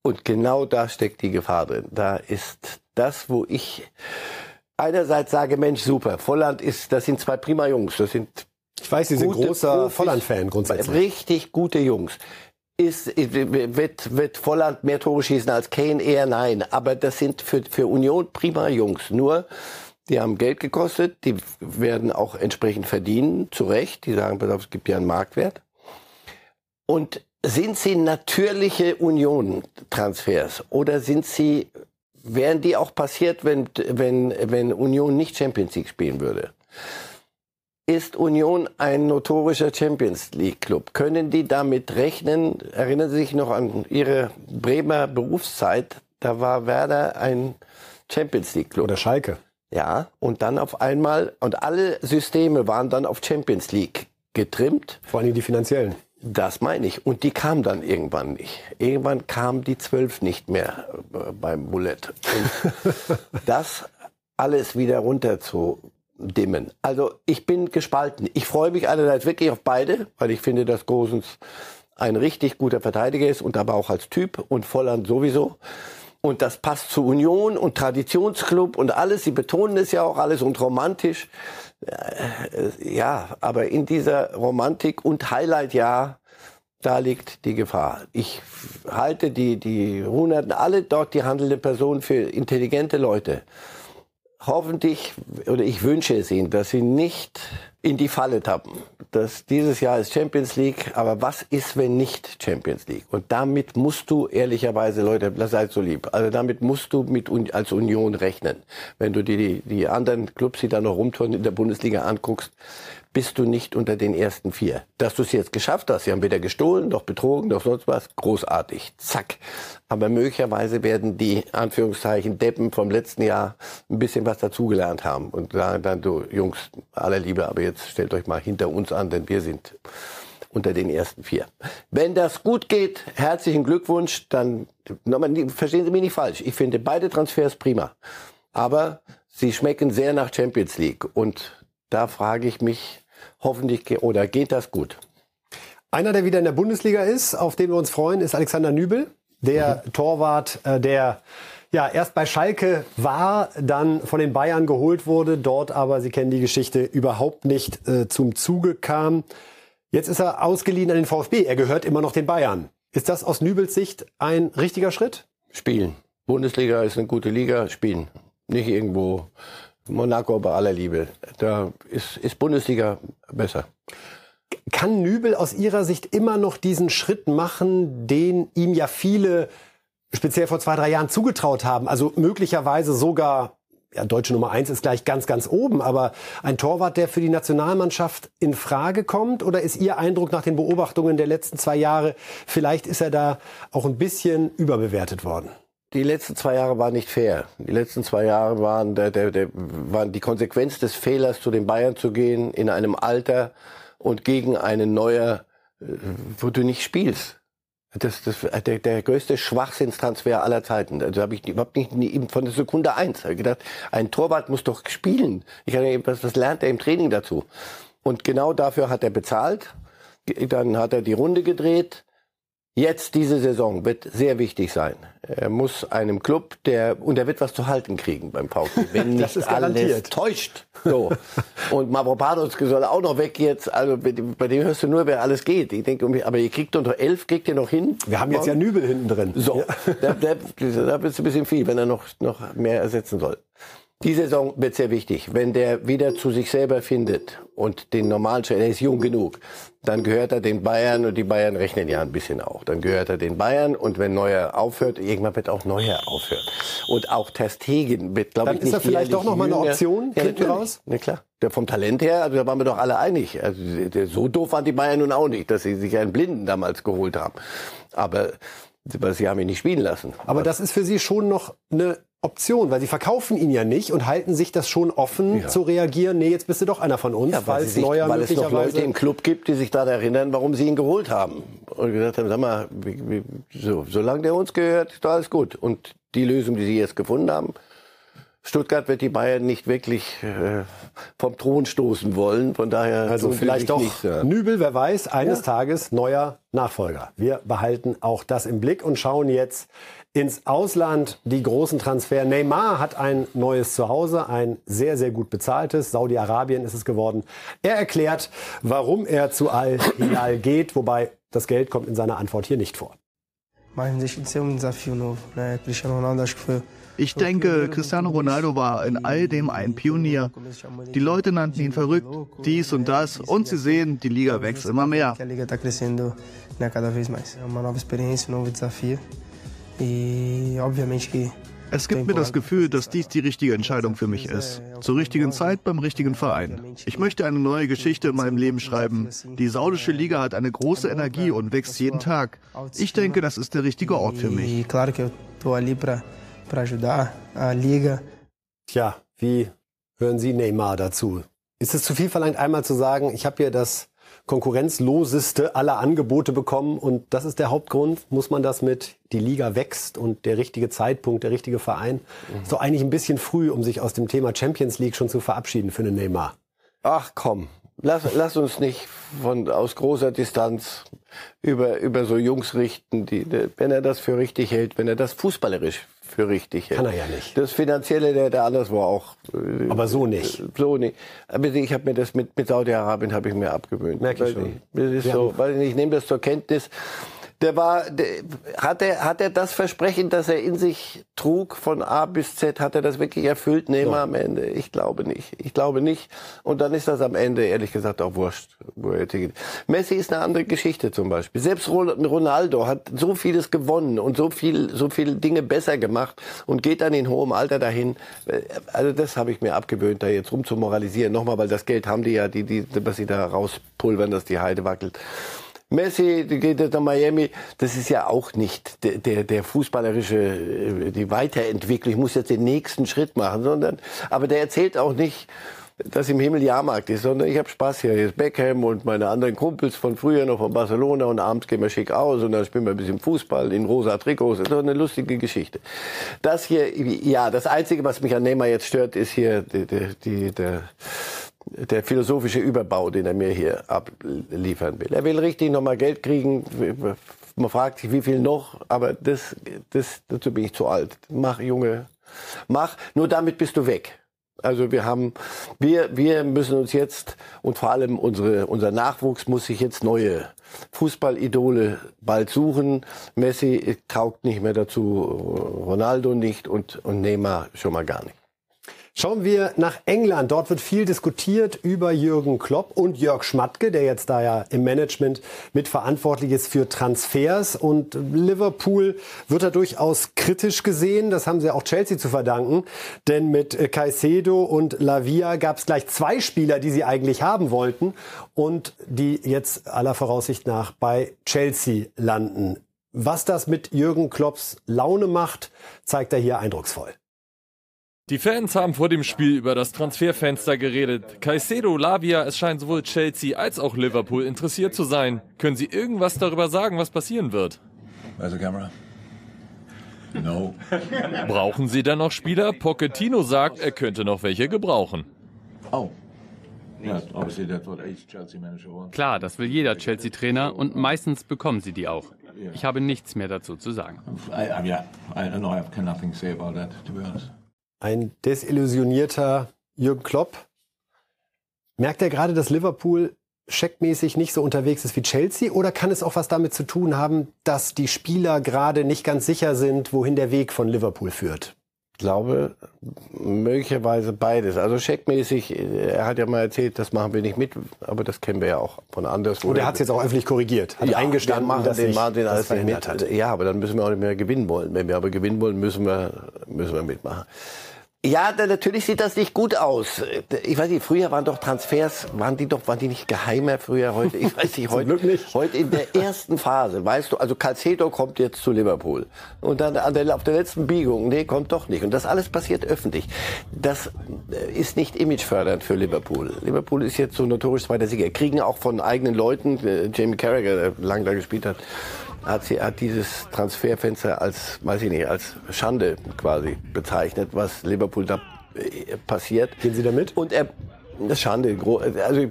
Und genau da steckt die Gefahr drin. Da ist das, wo ich einerseits sage, Mensch, super, Volland ist, das sind zwei prima Jungs. Das sind ich weiß, Sie sind großer Volland-Fan grundsätzlich. Richtig gute Jungs ist, wird, wird Volland mehr Tore schießen als Kane? Eher nein. Aber das sind für, für Union prima Jungs. Nur, die haben Geld gekostet, die werden auch entsprechend verdienen, zu Recht. Die sagen, es gibt ja einen Marktwert. Und sind sie natürliche Union-Transfers oder sind sie, wären die auch passiert, wenn, wenn, wenn Union nicht Champions League spielen würde? Ist Union ein notorischer Champions League Club. Können die damit rechnen? Erinnern Sie sich noch an Ihre Bremer Berufszeit? Da war Werder ein Champions League Club. Oder Schalke. Ja, und dann auf einmal, und alle Systeme waren dann auf Champions League getrimmt. Vor allem die finanziellen. Das meine ich. Und die kam dann irgendwann nicht. Irgendwann kam die zwölf nicht mehr äh, beim Bullet. Und das alles wieder runter zu dimmen. Also ich bin gespalten. Ich freue mich einerseits wirklich auf beide, weil ich finde, dass Gosens ein richtig guter Verteidiger ist und aber auch als Typ und Volland sowieso. Und das passt zu Union und Traditionsclub und alles. Sie betonen es ja auch alles und romantisch. Äh, ja, aber in dieser Romantik und Highlight-Jahr, da liegt die Gefahr. Ich halte die, die Hunderten, alle dort die handelnden Personen für intelligente Leute hoffentlich, oder ich wünsche es Ihnen, dass Sie nicht in die Falle tappen. dass dieses Jahr ist Champions League, aber was ist, wenn nicht Champions League? Und damit musst du ehrlicherweise, Leute, seid so lieb, also damit musst du mit als Union rechnen. Wenn du dir die, die anderen Clubs, die da noch rumtouren in der Bundesliga anguckst, bist du nicht unter den ersten vier. Dass du es jetzt geschafft hast, sie haben weder gestohlen, noch betrogen, noch sonst was, großartig. Zack. Aber möglicherweise werden die, Anführungszeichen, Deppen vom letzten Jahr ein bisschen was dazugelernt haben und sagen dann, du Jungs, aller Liebe, aber jetzt stellt euch mal hinter uns an, denn wir sind unter den ersten vier. Wenn das gut geht, herzlichen Glückwunsch, dann, verstehen Sie mich nicht falsch, ich finde beide Transfers prima. Aber sie schmecken sehr nach Champions League und da frage ich mich, hoffentlich, oder geht das gut? Einer, der wieder in der Bundesliga ist, auf den wir uns freuen, ist Alexander Nübel, der mhm. Torwart, äh, der ja, erst bei Schalke war, dann von den Bayern geholt wurde, dort aber, Sie kennen die Geschichte, überhaupt nicht äh, zum Zuge kam. Jetzt ist er ausgeliehen an den VfB. Er gehört immer noch den Bayern. Ist das aus Nübels Sicht ein richtiger Schritt? Spielen. Bundesliga ist eine gute Liga, spielen. Nicht irgendwo Monaco bei aller Liebe. Da ist, ist Bundesliga besser. Kann Nübel aus Ihrer Sicht immer noch diesen Schritt machen, den ihm ja viele speziell vor zwei, drei Jahren zugetraut haben? Also möglicherweise sogar ja, deutsche Nummer eins ist gleich ganz, ganz oben, aber ein Torwart, der für die Nationalmannschaft in Frage kommt? Oder ist Ihr Eindruck nach den Beobachtungen der letzten zwei Jahre, vielleicht ist er da auch ein bisschen überbewertet worden? Die letzten zwei Jahre waren nicht fair. Die letzten zwei Jahre waren, der, der, der, waren die Konsequenz des Fehlers, zu den Bayern zu gehen, in einem Alter und gegen einen Neuer, äh, wo du nicht spielst. Das, das, der, der größte Schwachsinnstransfer aller Zeiten. Also habe ich überhaupt nicht, nie, von der Sekunde eins gedacht, ein Torwart muss doch spielen. Ich habe was, was lernt er im Training dazu? Und genau dafür hat er bezahlt. Dann hat er die Runde gedreht. Jetzt diese Saison wird sehr wichtig sein. Er muss einem Club, der und er wird was zu halten kriegen beim VfB, wenn nicht alles täuscht. So und Mavropanos soll auch noch weg jetzt. Also bei dem hörst du nur, wer alles geht. Ich denke, aber ihr kriegt unter elf, kriegt ihr noch hin. Wir haben jetzt ja Nübel hinten drin. So, ja. da, da, da wird es ein bisschen viel, wenn er noch noch mehr ersetzen soll. Die Saison wird sehr wichtig. Wenn der wieder zu sich selber findet und den normalen Schritt, er ist jung genug, dann gehört er den Bayern und die Bayern rechnen ja ein bisschen auch. Dann gehört er den Bayern und wenn Neuer aufhört, irgendwann wird auch Neuer aufhören. Und auch Testegen wird, glaube ich, nicht Dann ist er vielleicht doch noch mal eine Option ja, hinten raus? Na klar. Der vom Talent her, also da waren wir doch alle einig. Also so doof waren die Bayern nun auch nicht, dass sie sich einen Blinden damals geholt haben. Aber sie haben ihn nicht spielen lassen. Aber das ist für Sie schon noch eine Option, weil sie verkaufen ihn ja nicht und halten sich das schon offen ja. zu reagieren. Nee, jetzt bist du doch einer von uns, ja, weil, sich, neuer weil es noch Leute im Club gibt, die sich daran erinnern, warum sie ihn geholt haben und gesagt haben, sag mal, wie, wie, so, solange der uns gehört, ist alles gut. Und die Lösung, die sie jetzt gefunden haben, Stuttgart wird die Bayern nicht wirklich äh, vom Thron stoßen wollen. Von daher also vielleicht doch nicht, ja. Nübel, wer weiß, eines ja. Tages neuer Nachfolger. Wir behalten auch das im Blick und schauen jetzt ins Ausland. Die großen Transfer. Neymar hat ein neues Zuhause, ein sehr, sehr gut bezahltes. Saudi-Arabien ist es geworden. Er erklärt, warum er zu Al-Hilal geht, wobei das Geld kommt in seiner Antwort hier nicht vor. Ich denke, Cristiano Ronaldo war in all dem ein Pionier. Die Leute nannten ihn verrückt, dies und das, und sie sehen, die Liga wächst immer mehr. Es gibt mir das Gefühl, dass dies die richtige Entscheidung für mich ist. Zur richtigen Zeit beim richtigen Verein. Ich möchte eine neue Geschichte in meinem Leben schreiben. Die saudische Liga hat eine große Energie und wächst jeden Tag. Ich denke, das ist der richtige Ort für mich. Tja, wie hören Sie Neymar dazu? Ist es zu viel verlangt, einmal zu sagen, ich habe hier das konkurrenzloseste aller Angebote bekommen. Und das ist der Hauptgrund. Muss man das mit, die Liga wächst und der richtige Zeitpunkt, der richtige Verein. Mhm. Ist doch eigentlich ein bisschen früh, um sich aus dem Thema Champions League schon zu verabschieden für einen Neymar. Ach komm, lass, lass uns nicht von, aus großer Distanz über, über so Jungs richten, die, wenn er das für richtig hält, wenn er das fußballerisch für richtig hält. Kann er ja nicht. Das Finanzielle, der, der anderswo auch. Äh, Aber so nicht. So nicht. Aber ich habe mir das mit, mit Saudi-Arabien habe ich mir abgewöhnt. Merke ich schon. Das ist so, weil ich nehme das zur Kenntnis der war, der, hat er, hat er das Versprechen, das er in sich trug von A bis Z, hat er das wirklich erfüllt? Nehmen ja. am Ende. Ich glaube nicht. Ich glaube nicht. Und dann ist das am Ende, ehrlich gesagt, auch wurscht, wo er geht. Messi ist eine andere Geschichte zum Beispiel. Selbst Ronaldo hat so vieles gewonnen und so viel, so viele Dinge besser gemacht und geht dann in hohem Alter dahin. Also das habe ich mir abgewöhnt, da jetzt rumzumoralisieren. Nochmal, weil das Geld haben die ja, die, die, was sie da rauspulvern, dass die Heide wackelt. Messi geht jetzt nach Miami. Das ist ja auch nicht der, der, der fußballerische, äh, die Weiterentwicklung. Ich muss jetzt den nächsten Schritt machen, sondern, aber der erzählt auch nicht, dass im Himmel Jahrmarkt ist, sondern ich habe Spaß hier. Hier ist Beckham und meine anderen Kumpels von früher noch von Barcelona und abends gehen wir schick aus und dann spielen wir ein bisschen Fußball in rosa Trikots. Das ist doch eine lustige Geschichte. Das hier, ja, das Einzige, was mich an Neymar jetzt stört, ist hier die, die, die, der der philosophische Überbau, den er mir hier abliefern will. Er will richtig nochmal Geld kriegen, man fragt sich, wie viel noch, aber das, das, dazu bin ich zu alt. Mach, Junge, mach. Nur damit bist du weg. Also wir haben, wir, wir müssen uns jetzt und vor allem unsere, unser Nachwuchs muss sich jetzt neue Fußballidole bald suchen. Messi taugt nicht mehr dazu, Ronaldo nicht und, und Neymar schon mal gar nicht. Schauen wir nach England. Dort wird viel diskutiert über Jürgen Klopp und Jörg Schmatke, der jetzt da ja im Management mitverantwortlich ist für Transfers. Und Liverpool wird da durchaus kritisch gesehen. Das haben sie auch Chelsea zu verdanken. Denn mit Caicedo und Lavia gab es gleich zwei Spieler, die sie eigentlich haben wollten und die jetzt aller Voraussicht nach bei Chelsea landen. Was das mit Jürgen Klopps Laune macht, zeigt er hier eindrucksvoll. Die Fans haben vor dem Spiel über das Transferfenster geredet. Caicedo, Lavia, es scheint sowohl Chelsea als auch Liverpool interessiert zu sein. Können Sie irgendwas darüber sagen, was passieren wird? Also Kamera. No. Brauchen Sie dann noch Spieler? Pochettino sagt, er könnte noch welche gebrauchen. Oh. Klar, das will jeder Chelsea-Trainer und meistens bekommen sie die auch. Ich habe nichts mehr dazu zu sagen. I, I, yeah, I know. I have nothing to say about that, to be honest ein desillusionierter Jürgen Klopp. Merkt er gerade, dass Liverpool checkmäßig nicht so unterwegs ist wie Chelsea? Oder kann es auch was damit zu tun haben, dass die Spieler gerade nicht ganz sicher sind, wohin der Weg von Liverpool führt? Ich glaube, möglicherweise beides. Also checkmäßig, er hat ja mal erzählt, das machen wir nicht mit, aber das kennen wir ja auch von anderswo. Und er hat es jetzt auch öffentlich korrigiert, hat ja, eingestanden, machen dass den, machen den alles nicht mit. Hat. Ja, aber dann müssen wir auch nicht mehr gewinnen wollen. Wenn wir aber gewinnen wollen, müssen wir, müssen wir mitmachen. Ja, da, natürlich sieht das nicht gut aus. Ich weiß nicht, früher waren doch Transfers, waren die doch, waren die nicht geheimer früher heute? Ich weiß nicht, heute, nicht. heute in der ersten Phase, weißt du, also Calcedo kommt jetzt zu Liverpool. Und dann an der, auf der letzten Biegung, nee, kommt doch nicht. Und das alles passiert öffentlich. Das äh, ist nicht imagefördernd für Liverpool. Liverpool ist jetzt so notorisch zweiter Sieger. Kriegen auch von eigenen Leuten, äh, Jamie Carragher, der lange da gespielt hat, hat sie hat dieses Transferfenster als, weiß ich nicht, als Schande quasi bezeichnet, was Liverpool da äh, passiert. Gehen Sie damit? Und er das ist Schande. Also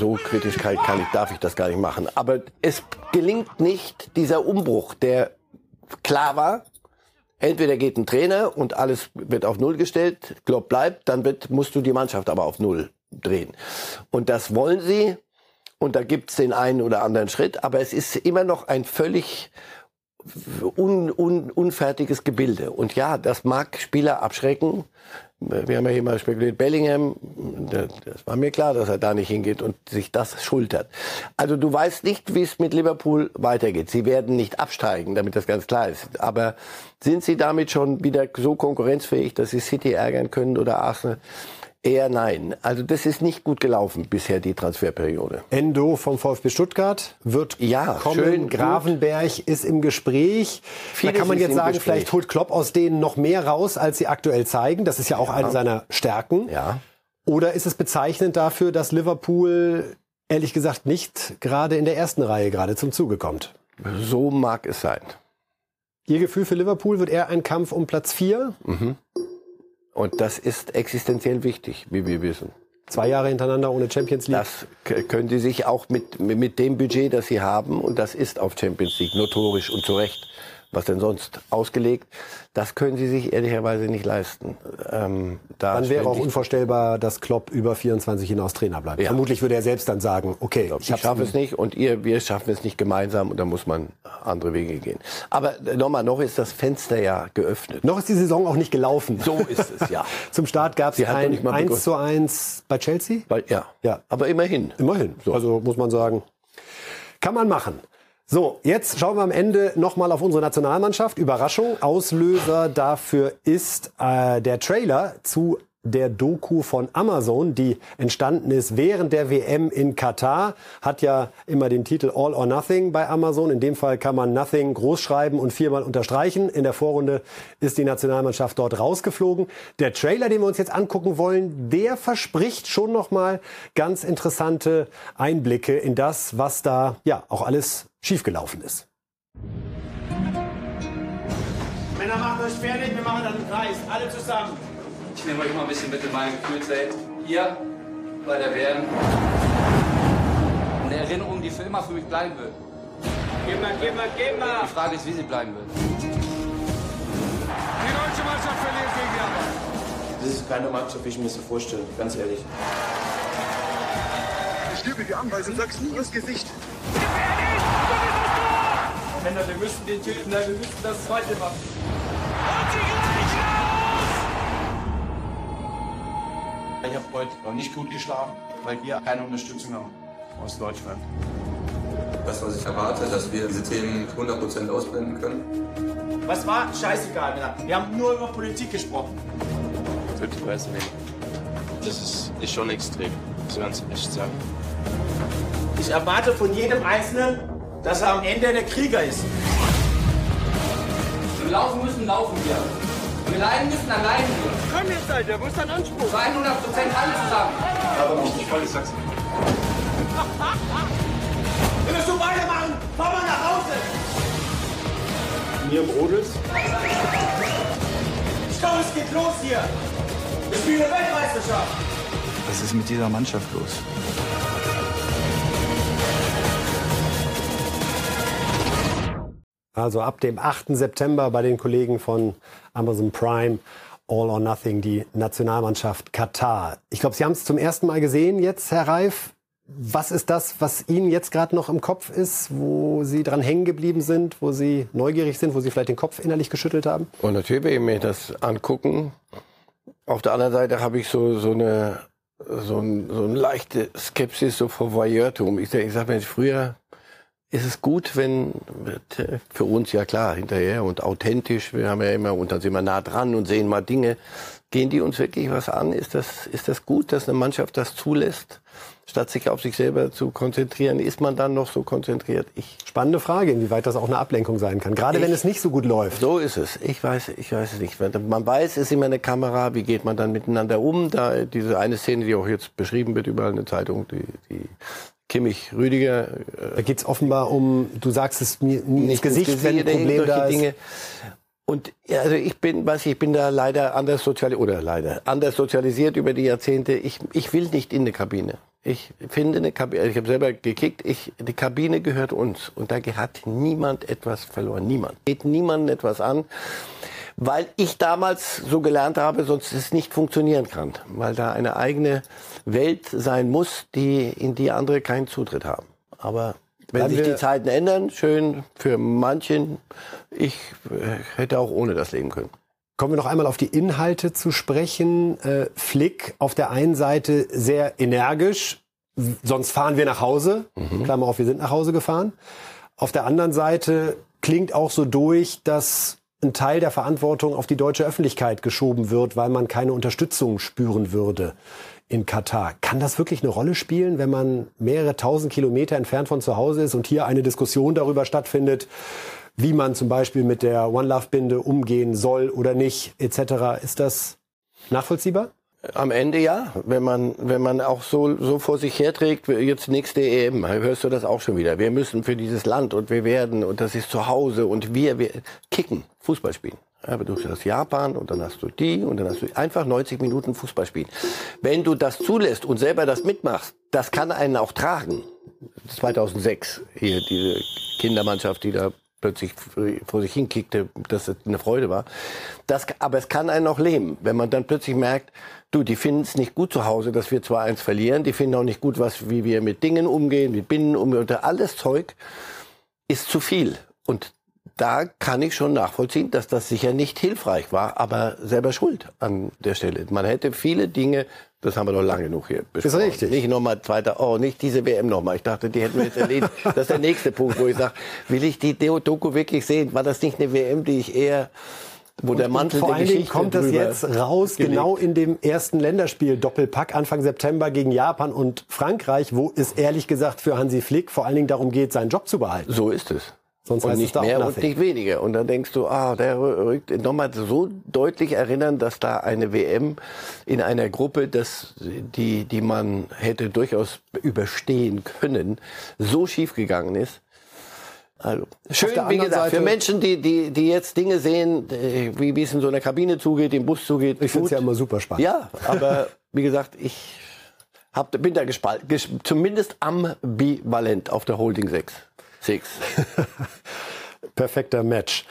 so kritisch kann, kann ich, darf ich das gar nicht machen. Aber es gelingt nicht dieser Umbruch, der klar war. Entweder geht ein Trainer und alles wird auf Null gestellt, Klopp bleibt, dann wird, musst du die Mannschaft aber auf Null drehen. Und das wollen sie. Und da gibt's den einen oder anderen Schritt, aber es ist immer noch ein völlig un, un, unfertiges Gebilde. Und ja, das mag Spieler abschrecken. Wir haben ja hier mal spekuliert, Bellingham, das war mir klar, dass er da nicht hingeht und sich das schultert. Also du weißt nicht, wie es mit Liverpool weitergeht. Sie werden nicht absteigen, damit das ganz klar ist. Aber sind sie damit schon wieder so konkurrenzfähig, dass sie City ärgern können oder Arsenal? Eher nein. Also das ist nicht gut gelaufen bisher, die Transferperiode. Endo vom VfB Stuttgart wird ja, kommen. Schön, Gravenberg gut. ist im Gespräch. Vieles da kann man jetzt sagen, vielleicht holt Klopp aus denen noch mehr raus, als sie aktuell zeigen. Das ist ja auch ja. eine seiner Stärken. Ja. Oder ist es bezeichnend dafür, dass Liverpool ehrlich gesagt nicht gerade in der ersten Reihe gerade zum Zuge kommt? So mag es sein. Ihr Gefühl für Liverpool wird eher ein Kampf um Platz 4? Mhm. Und das ist existenziell wichtig, wie wir wissen. Zwei Jahre hintereinander ohne Champions League. Das können Sie sich auch mit, mit dem Budget, das Sie haben, und das ist auf Champions League notorisch und zu Recht, was denn sonst ausgelegt, das können sie sich ehrlicherweise nicht leisten. Ähm, da dann wäre auch unvorstellbar, dass Klopp über 24 hinaus Trainer bleibt. Ja. Vermutlich würde er selbst dann sagen, okay, ich, ich schaffe es nicht und ihr, wir schaffen es nicht gemeinsam und da muss man andere Wege gehen. Aber äh, nochmal, noch ist das Fenster ja geöffnet. Noch ist die Saison auch nicht gelaufen. So ist es, ja. Zum Start gab es ein 1 zu 1 bei Chelsea? Bei, ja. ja, aber immerhin. Immerhin, so. also muss man sagen, kann man machen. So, jetzt schauen wir am Ende nochmal auf unsere Nationalmannschaft. Überraschung, Auslöser dafür ist äh, der Trailer zu der Doku von Amazon, die entstanden ist während der WM in Katar, hat ja immer den Titel All or Nothing bei Amazon. In dem Fall kann man Nothing groß schreiben und viermal unterstreichen. In der Vorrunde ist die Nationalmannschaft dort rausgeflogen. Der Trailer, den wir uns jetzt angucken wollen, der verspricht schon noch mal ganz interessante Einblicke in das, was da ja auch alles schiefgelaufen ist. Männer, macht euch fertig, wir machen dann einen Kreis, alle zusammen. Ich nehme euch mal ein bisschen mit in mein Gefühlswelt. Hier bei der WM. Eine Erinnerung, die für immer für mich bleiben wird. Geh mal, geh mal, geh mal. Die Frage ist, wie sie bleiben wird. Die deutsche Mannschaft verliert gegen Japan. Das ist keine Mannschaft, wie ich mir das vorstelle, ganz ehrlich. Ich liebe die Anweisung, sag's nie ins Gesicht. Männer, wir müssen den töten, nein, wir müssen das zweite machen. Ich habe heute noch nicht gut geschlafen, weil wir keine Unterstützung haben aus Deutschland. Das, was ich erwarte, dass wir diese Themen 100% ausblenden können. Was war? Scheißegal, Männer. Wir haben nur über Politik gesprochen. Für die Presse nehmen. Das ist, ist schon extrem, muss ich ganz echt sagen. Ich erwarte von jedem Einzelnen, dass er am Ende der Krieger ist. Wenn wir laufen müssen, laufen wir. Wir leiden müssen, dann leiden wir. Komm jetzt, Alter, wo ist dein Anspruch? Zu 100 Prozent alle zusammen. Aber nicht die volle Sachsen. Wenn wir so weitermachen, fahren wir nach Hause. Mir brodelt's. Ich glaube, es geht los hier. Wir spielen eine Weltmeisterschaft. Was ist mit dieser Mannschaft los? Also ab dem 8. September bei den Kollegen von Amazon Prime All or Nothing, die Nationalmannschaft Katar. Ich glaube, Sie haben es zum ersten Mal gesehen jetzt, Herr Reif. Was ist das, was Ihnen jetzt gerade noch im Kopf ist, wo Sie dran hängen geblieben sind, wo Sie neugierig sind, wo Sie vielleicht den Kopf innerlich geschüttelt haben? Und natürlich, wenn ich mir das angucken, auf der anderen Seite habe ich so, so eine, so, ein, so eine leichte Skepsis so vor Voyeurtum. Ich, ich sage mir, früher ist es gut, wenn für uns ja klar hinterher und authentisch, wir haben ja immer und dann sind wir nah dran und sehen mal Dinge. Gehen die uns wirklich was an? Ist das, ist das gut, dass eine Mannschaft das zulässt, statt sich auf sich selber zu konzentrieren? Ist man dann noch so konzentriert? Ich Spannende Frage, inwieweit das auch eine Ablenkung sein kann, gerade wenn Ich- es nicht so gut läuft. So ist es. Ich weiß, ich weiß es nicht. Man weiß, es ist immer eine Kamera. Wie geht man dann miteinander um? Da diese eine Szene, die auch jetzt beschrieben wird überall in der Zeitung, die, die Kimmich Rüdiger. Da geht es offenbar um, du sagst es mir nie ins Gesicht, wenn ein Gesicht, Problem da ist. Dinge. Und also ich bin, was ich bin da leider anders sozialisiert oder leider anders sozialisiert über die Jahrzehnte. Ich, ich will nicht in eine Kabine. Ich finde eine Kabine. Ich habe selber gekickt. Ich, die Kabine gehört uns und da hat niemand etwas verloren. Niemand. Geht niemandem etwas an, weil ich damals so gelernt habe, sonst es nicht funktionieren kann, weil da eine eigene Welt sein muss, die in die andere keinen Zutritt haben. Aber wenn sich die Zeiten ändern, schön für manchen. Ich äh, hätte auch ohne das leben können. Kommen wir noch einmal auf die Inhalte zu sprechen. Äh, Flick auf der einen Seite sehr energisch, sonst fahren wir nach Hause. Klammer auf, wir sind nach Hause gefahren. Auf der anderen Seite klingt auch so durch, dass ein Teil der Verantwortung auf die deutsche Öffentlichkeit geschoben wird, weil man keine Unterstützung spüren würde in Katar. Kann das wirklich eine Rolle spielen, wenn man mehrere tausend Kilometer entfernt von zu Hause ist und hier eine Diskussion darüber stattfindet, wie man zum Beispiel mit der One Love Binde umgehen soll oder nicht, etc. Ist das nachvollziehbar? Am Ende ja, wenn man, wenn man auch so, so vor sich herträgt, jetzt nächste EM, hörst du das auch schon wieder. Wir müssen für dieses Land und wir werden und das ist zu Hause und wir, wir kicken, Fußball spielen. Aber du hast Japan und dann hast du die und dann hast du einfach 90 Minuten Fußball spielen. Wenn du das zulässt und selber das mitmachst, das kann einen auch tragen. 2006 hier diese Kindermannschaft, die da plötzlich vor sich hinkickte, dass es eine Freude war. Das, aber es kann einen auch lähmen, wenn man dann plötzlich merkt, du, die finden es nicht gut zu Hause, dass wir 2-1 verlieren. Die finden auch nicht gut, was, wie wir mit Dingen umgehen, mit Binnen umgehen. Alles Zeug ist zu viel. Und da kann ich schon nachvollziehen, dass das sicher nicht hilfreich war, aber selber schuld an der Stelle. Man hätte viele Dinge, das haben wir doch lange genug hier besprochen. Ist richtig. Nicht nochmal zweiter, oh, nicht diese WM nochmal. Ich dachte, die hätten wir jetzt erledigt. Das ist der nächste Punkt, wo ich sage, will ich die Doku wirklich sehen? War das nicht eine WM, die ich eher, wo der Mantel Vor der allen Dingen kommt das jetzt raus, gelegt? genau in dem ersten Länderspiel Doppelpack Anfang September gegen Japan und Frankreich, wo es ehrlich gesagt für Hansi Flick vor allen Dingen darum geht, seinen Job zu behalten. So ist es. Sonst und nicht mehr und nicht weniger. Und dann denkst du, ah, der rückt nochmal so deutlich erinnern, dass da eine WM in einer Gruppe, das, die, die man hätte durchaus überstehen können, so schief gegangen ist. Also, schön, wie gesagt, für Seite- Menschen, die, die, die jetzt Dinge sehen, äh, wie, wie es in so einer Kabine zugeht, im Bus zugeht. Ich finde es ja immer super spannend. Ja, aber wie gesagt, ich hab, bin da gespalten, ges zumindest ambivalent auf der Holding 6. Six. Perfekter Match.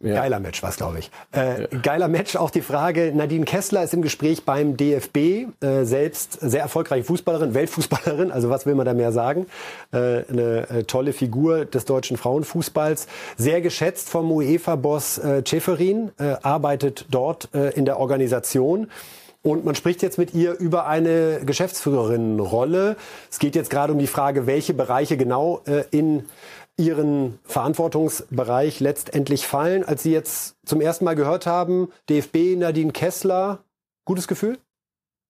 Geiler Match war es, glaube ich. Äh, geiler Match, auch die Frage, Nadine Kessler ist im Gespräch beim DFB, äh, selbst sehr erfolgreiche Fußballerin, Weltfußballerin, also was will man da mehr sagen? Äh, eine äh, tolle Figur des deutschen Frauenfußballs, sehr geschätzt vom UEFA-Boss äh, Ceferin, äh, arbeitet dort äh, in der Organisation. Und man spricht jetzt mit ihr über eine Geschäftsführerinnenrolle. Es geht jetzt gerade um die Frage, welche Bereiche genau äh, in Ihren Verantwortungsbereich letztendlich fallen. Als Sie jetzt zum ersten Mal gehört haben, DFB, Nadine Kessler, gutes Gefühl?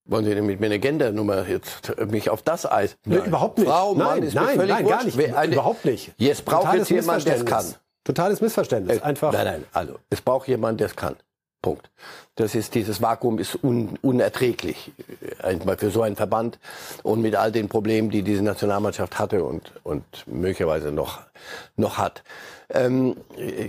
Wollen Sie denn mit mir eine Gendernummer jetzt mich auf das Eis? Nee, überhaupt nicht. Frau, nein, Mann, nein, völlig nein, gar nicht. Eine- überhaupt nicht. Jetzt braucht Totales jetzt jemand, der es kann. Totales Missverständnis. Einfach. Nein, nein, also es braucht jemand, der es kann. Punkt. Das ist dieses Vakuum ist un, unerträglich äh, einmal für so einen Verband und mit all den Problemen, die diese Nationalmannschaft hatte und und möglicherweise noch noch hat. Ähm, äh,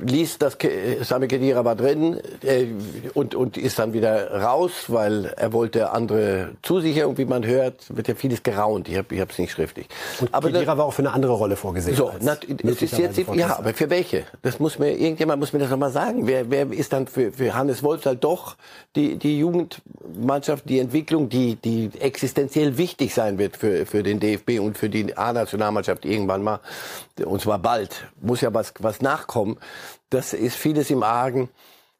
liest das Ke- Sami Khedira war drin äh, und und ist dann wieder raus, weil er wollte andere Zusicherung, wie man hört, wird ja vieles geraunt. Ich habe ich es nicht schriftlich. Und Aber Khedira war auch für eine andere Rolle vorgesehen. so, na, es ist jetzt, ja, aber für welche? Das muss mir, irgendjemand muss mir das nochmal sagen. Wer, wer ist dann für, für Hannes Wolf halt doch die, die Jugendmannschaft, die Entwicklung, die, die existenziell wichtig sein wird für, für den DFB und für die A-Nationalmannschaft irgendwann mal. Und zwar bald. Muss ja was, was nachkommen. Das ist vieles im Argen.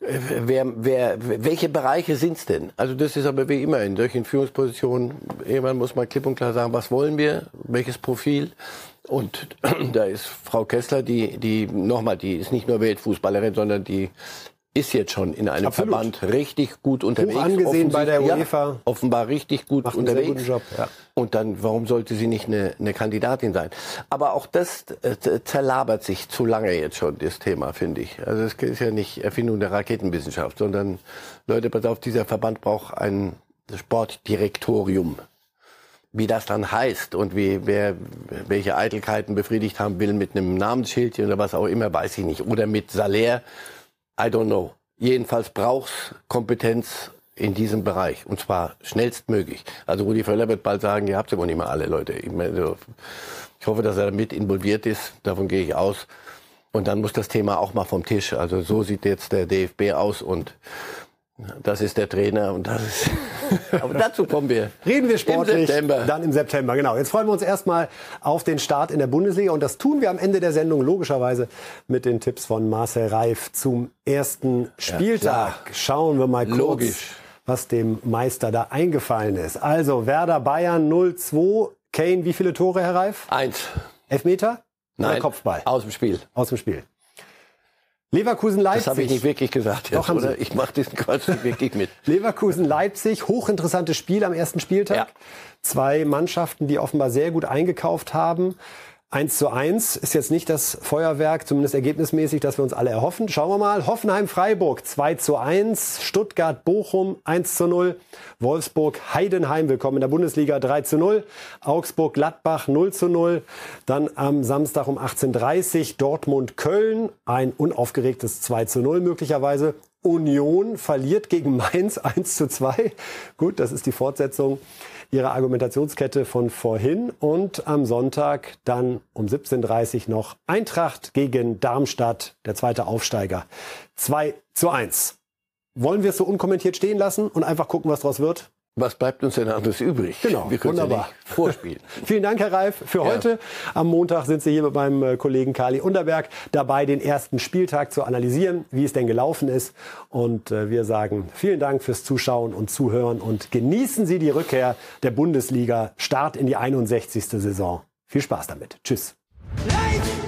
Äh, Wer, wer, welche Bereiche sind's denn? Also das ist aber wie immer in solchen Führungspositionen. Irgendwann muss man klipp und klar sagen, was wollen wir, welches Profil. Und da ist Frau Kessler, die, die nochmal, die ist nicht nur Weltfußballerin, sondern die ist jetzt schon in einem Absolut. Verband richtig gut unterwegs. Hoch angesehen bei der UEFA. Ja, offenbar richtig gut Macht einen sehr unterwegs. guten Job, ja. Und dann, warum sollte sie nicht eine, eine Kandidatin sein? Aber auch das äh, zerlabert sich zu lange jetzt schon, das Thema, finde ich. Also es ist ja nicht Erfindung der Raketenwissenschaft, sondern, Leute, pass auf, dieser Verband braucht ein Sportdirektorium. Wie das dann heißt und wie, wer welche Eitelkeiten befriedigt haben will mit einem Namensschildchen oder was auch immer, weiß ich nicht. Oder mit Salär, I don't know. Jedenfalls braucht's Kompetenz in diesem Bereich und zwar schnellstmöglich. Also Rudi Völler wird bald sagen, ihr habt ja wohl nicht mal alle Leute. Ich, meine, ich hoffe, dass er damit involviert ist. Davon gehe ich aus. Und dann muss das Thema auch mal vom Tisch. Also so sieht jetzt der DFB aus und das ist der Trainer und das ist. Aber dazu kommen wir. Reden wir sportlich Im September. dann im September. Genau. Jetzt freuen wir uns erstmal auf den Start in der Bundesliga und das tun wir am Ende der Sendung logischerweise mit den Tipps von Marcel Reif zum ersten Spieltag. klar. Schauen wir mal kurz, Logisch. was dem Meister da eingefallen ist. Also Werder Bayern 0-2. Kane, wie viele Tore, Herr Reif? Eins. Elfmeter? Oder Nein. Kopfball? Aus dem Spiel. Aus dem Spiel. Leverkusen-Leipzig. Das habe ich nicht wirklich gesagt. Doch, jetzt, haben oder? Sie. Ich mache diesen Quatsch nicht wirklich mit. Leverkusen-Leipzig, hochinteressantes Spiel am ersten Spieltag. Zwei Mannschaften, die offenbar sehr gut eingekauft haben. 1 zu 1 ist jetzt nicht das Feuerwerk, zumindest ergebnismäßig, das wir uns alle erhoffen. Schauen wir mal. Hoffenheim-Freiburg 2 zu 1. Stuttgart-Bochum 1 zu 0. Wolfsburg-Heidenheim, willkommen in der Bundesliga 3 zu 0. Augsburg-Gladbach 0 zu 0. Dann am Samstag um 18.30 Uhr Dortmund-Köln. Ein unaufgeregtes 2 zu 0 möglicherweise. Union verliert gegen Mainz 1 zu 2. Gut, das ist die Fortsetzung ihrer Argumentationskette von vorhin. Und am Sonntag dann um 17.30 Uhr noch Eintracht gegen Darmstadt, der zweite Aufsteiger. 2 zu 1. Wollen wir es so unkommentiert stehen lassen und einfach gucken, was daraus wird? Was bleibt uns denn anderes übrig? Genau, Wir können wunderbar. Ja vorspielen. Vielen Dank, Herr Reif, für Ja. heute. Am Montag sind Sie hier mit meinem äh, Kollegen Kali Unterberg dabei, den ersten Spieltag zu analysieren, wie es denn gelaufen ist. Und äh, wir sagen vielen Dank fürs Zuschauen und Zuhören und genießen Sie die Rückkehr der Bundesliga. Start in die 61. Saison. Viel Spaß damit. Tschüss. Lights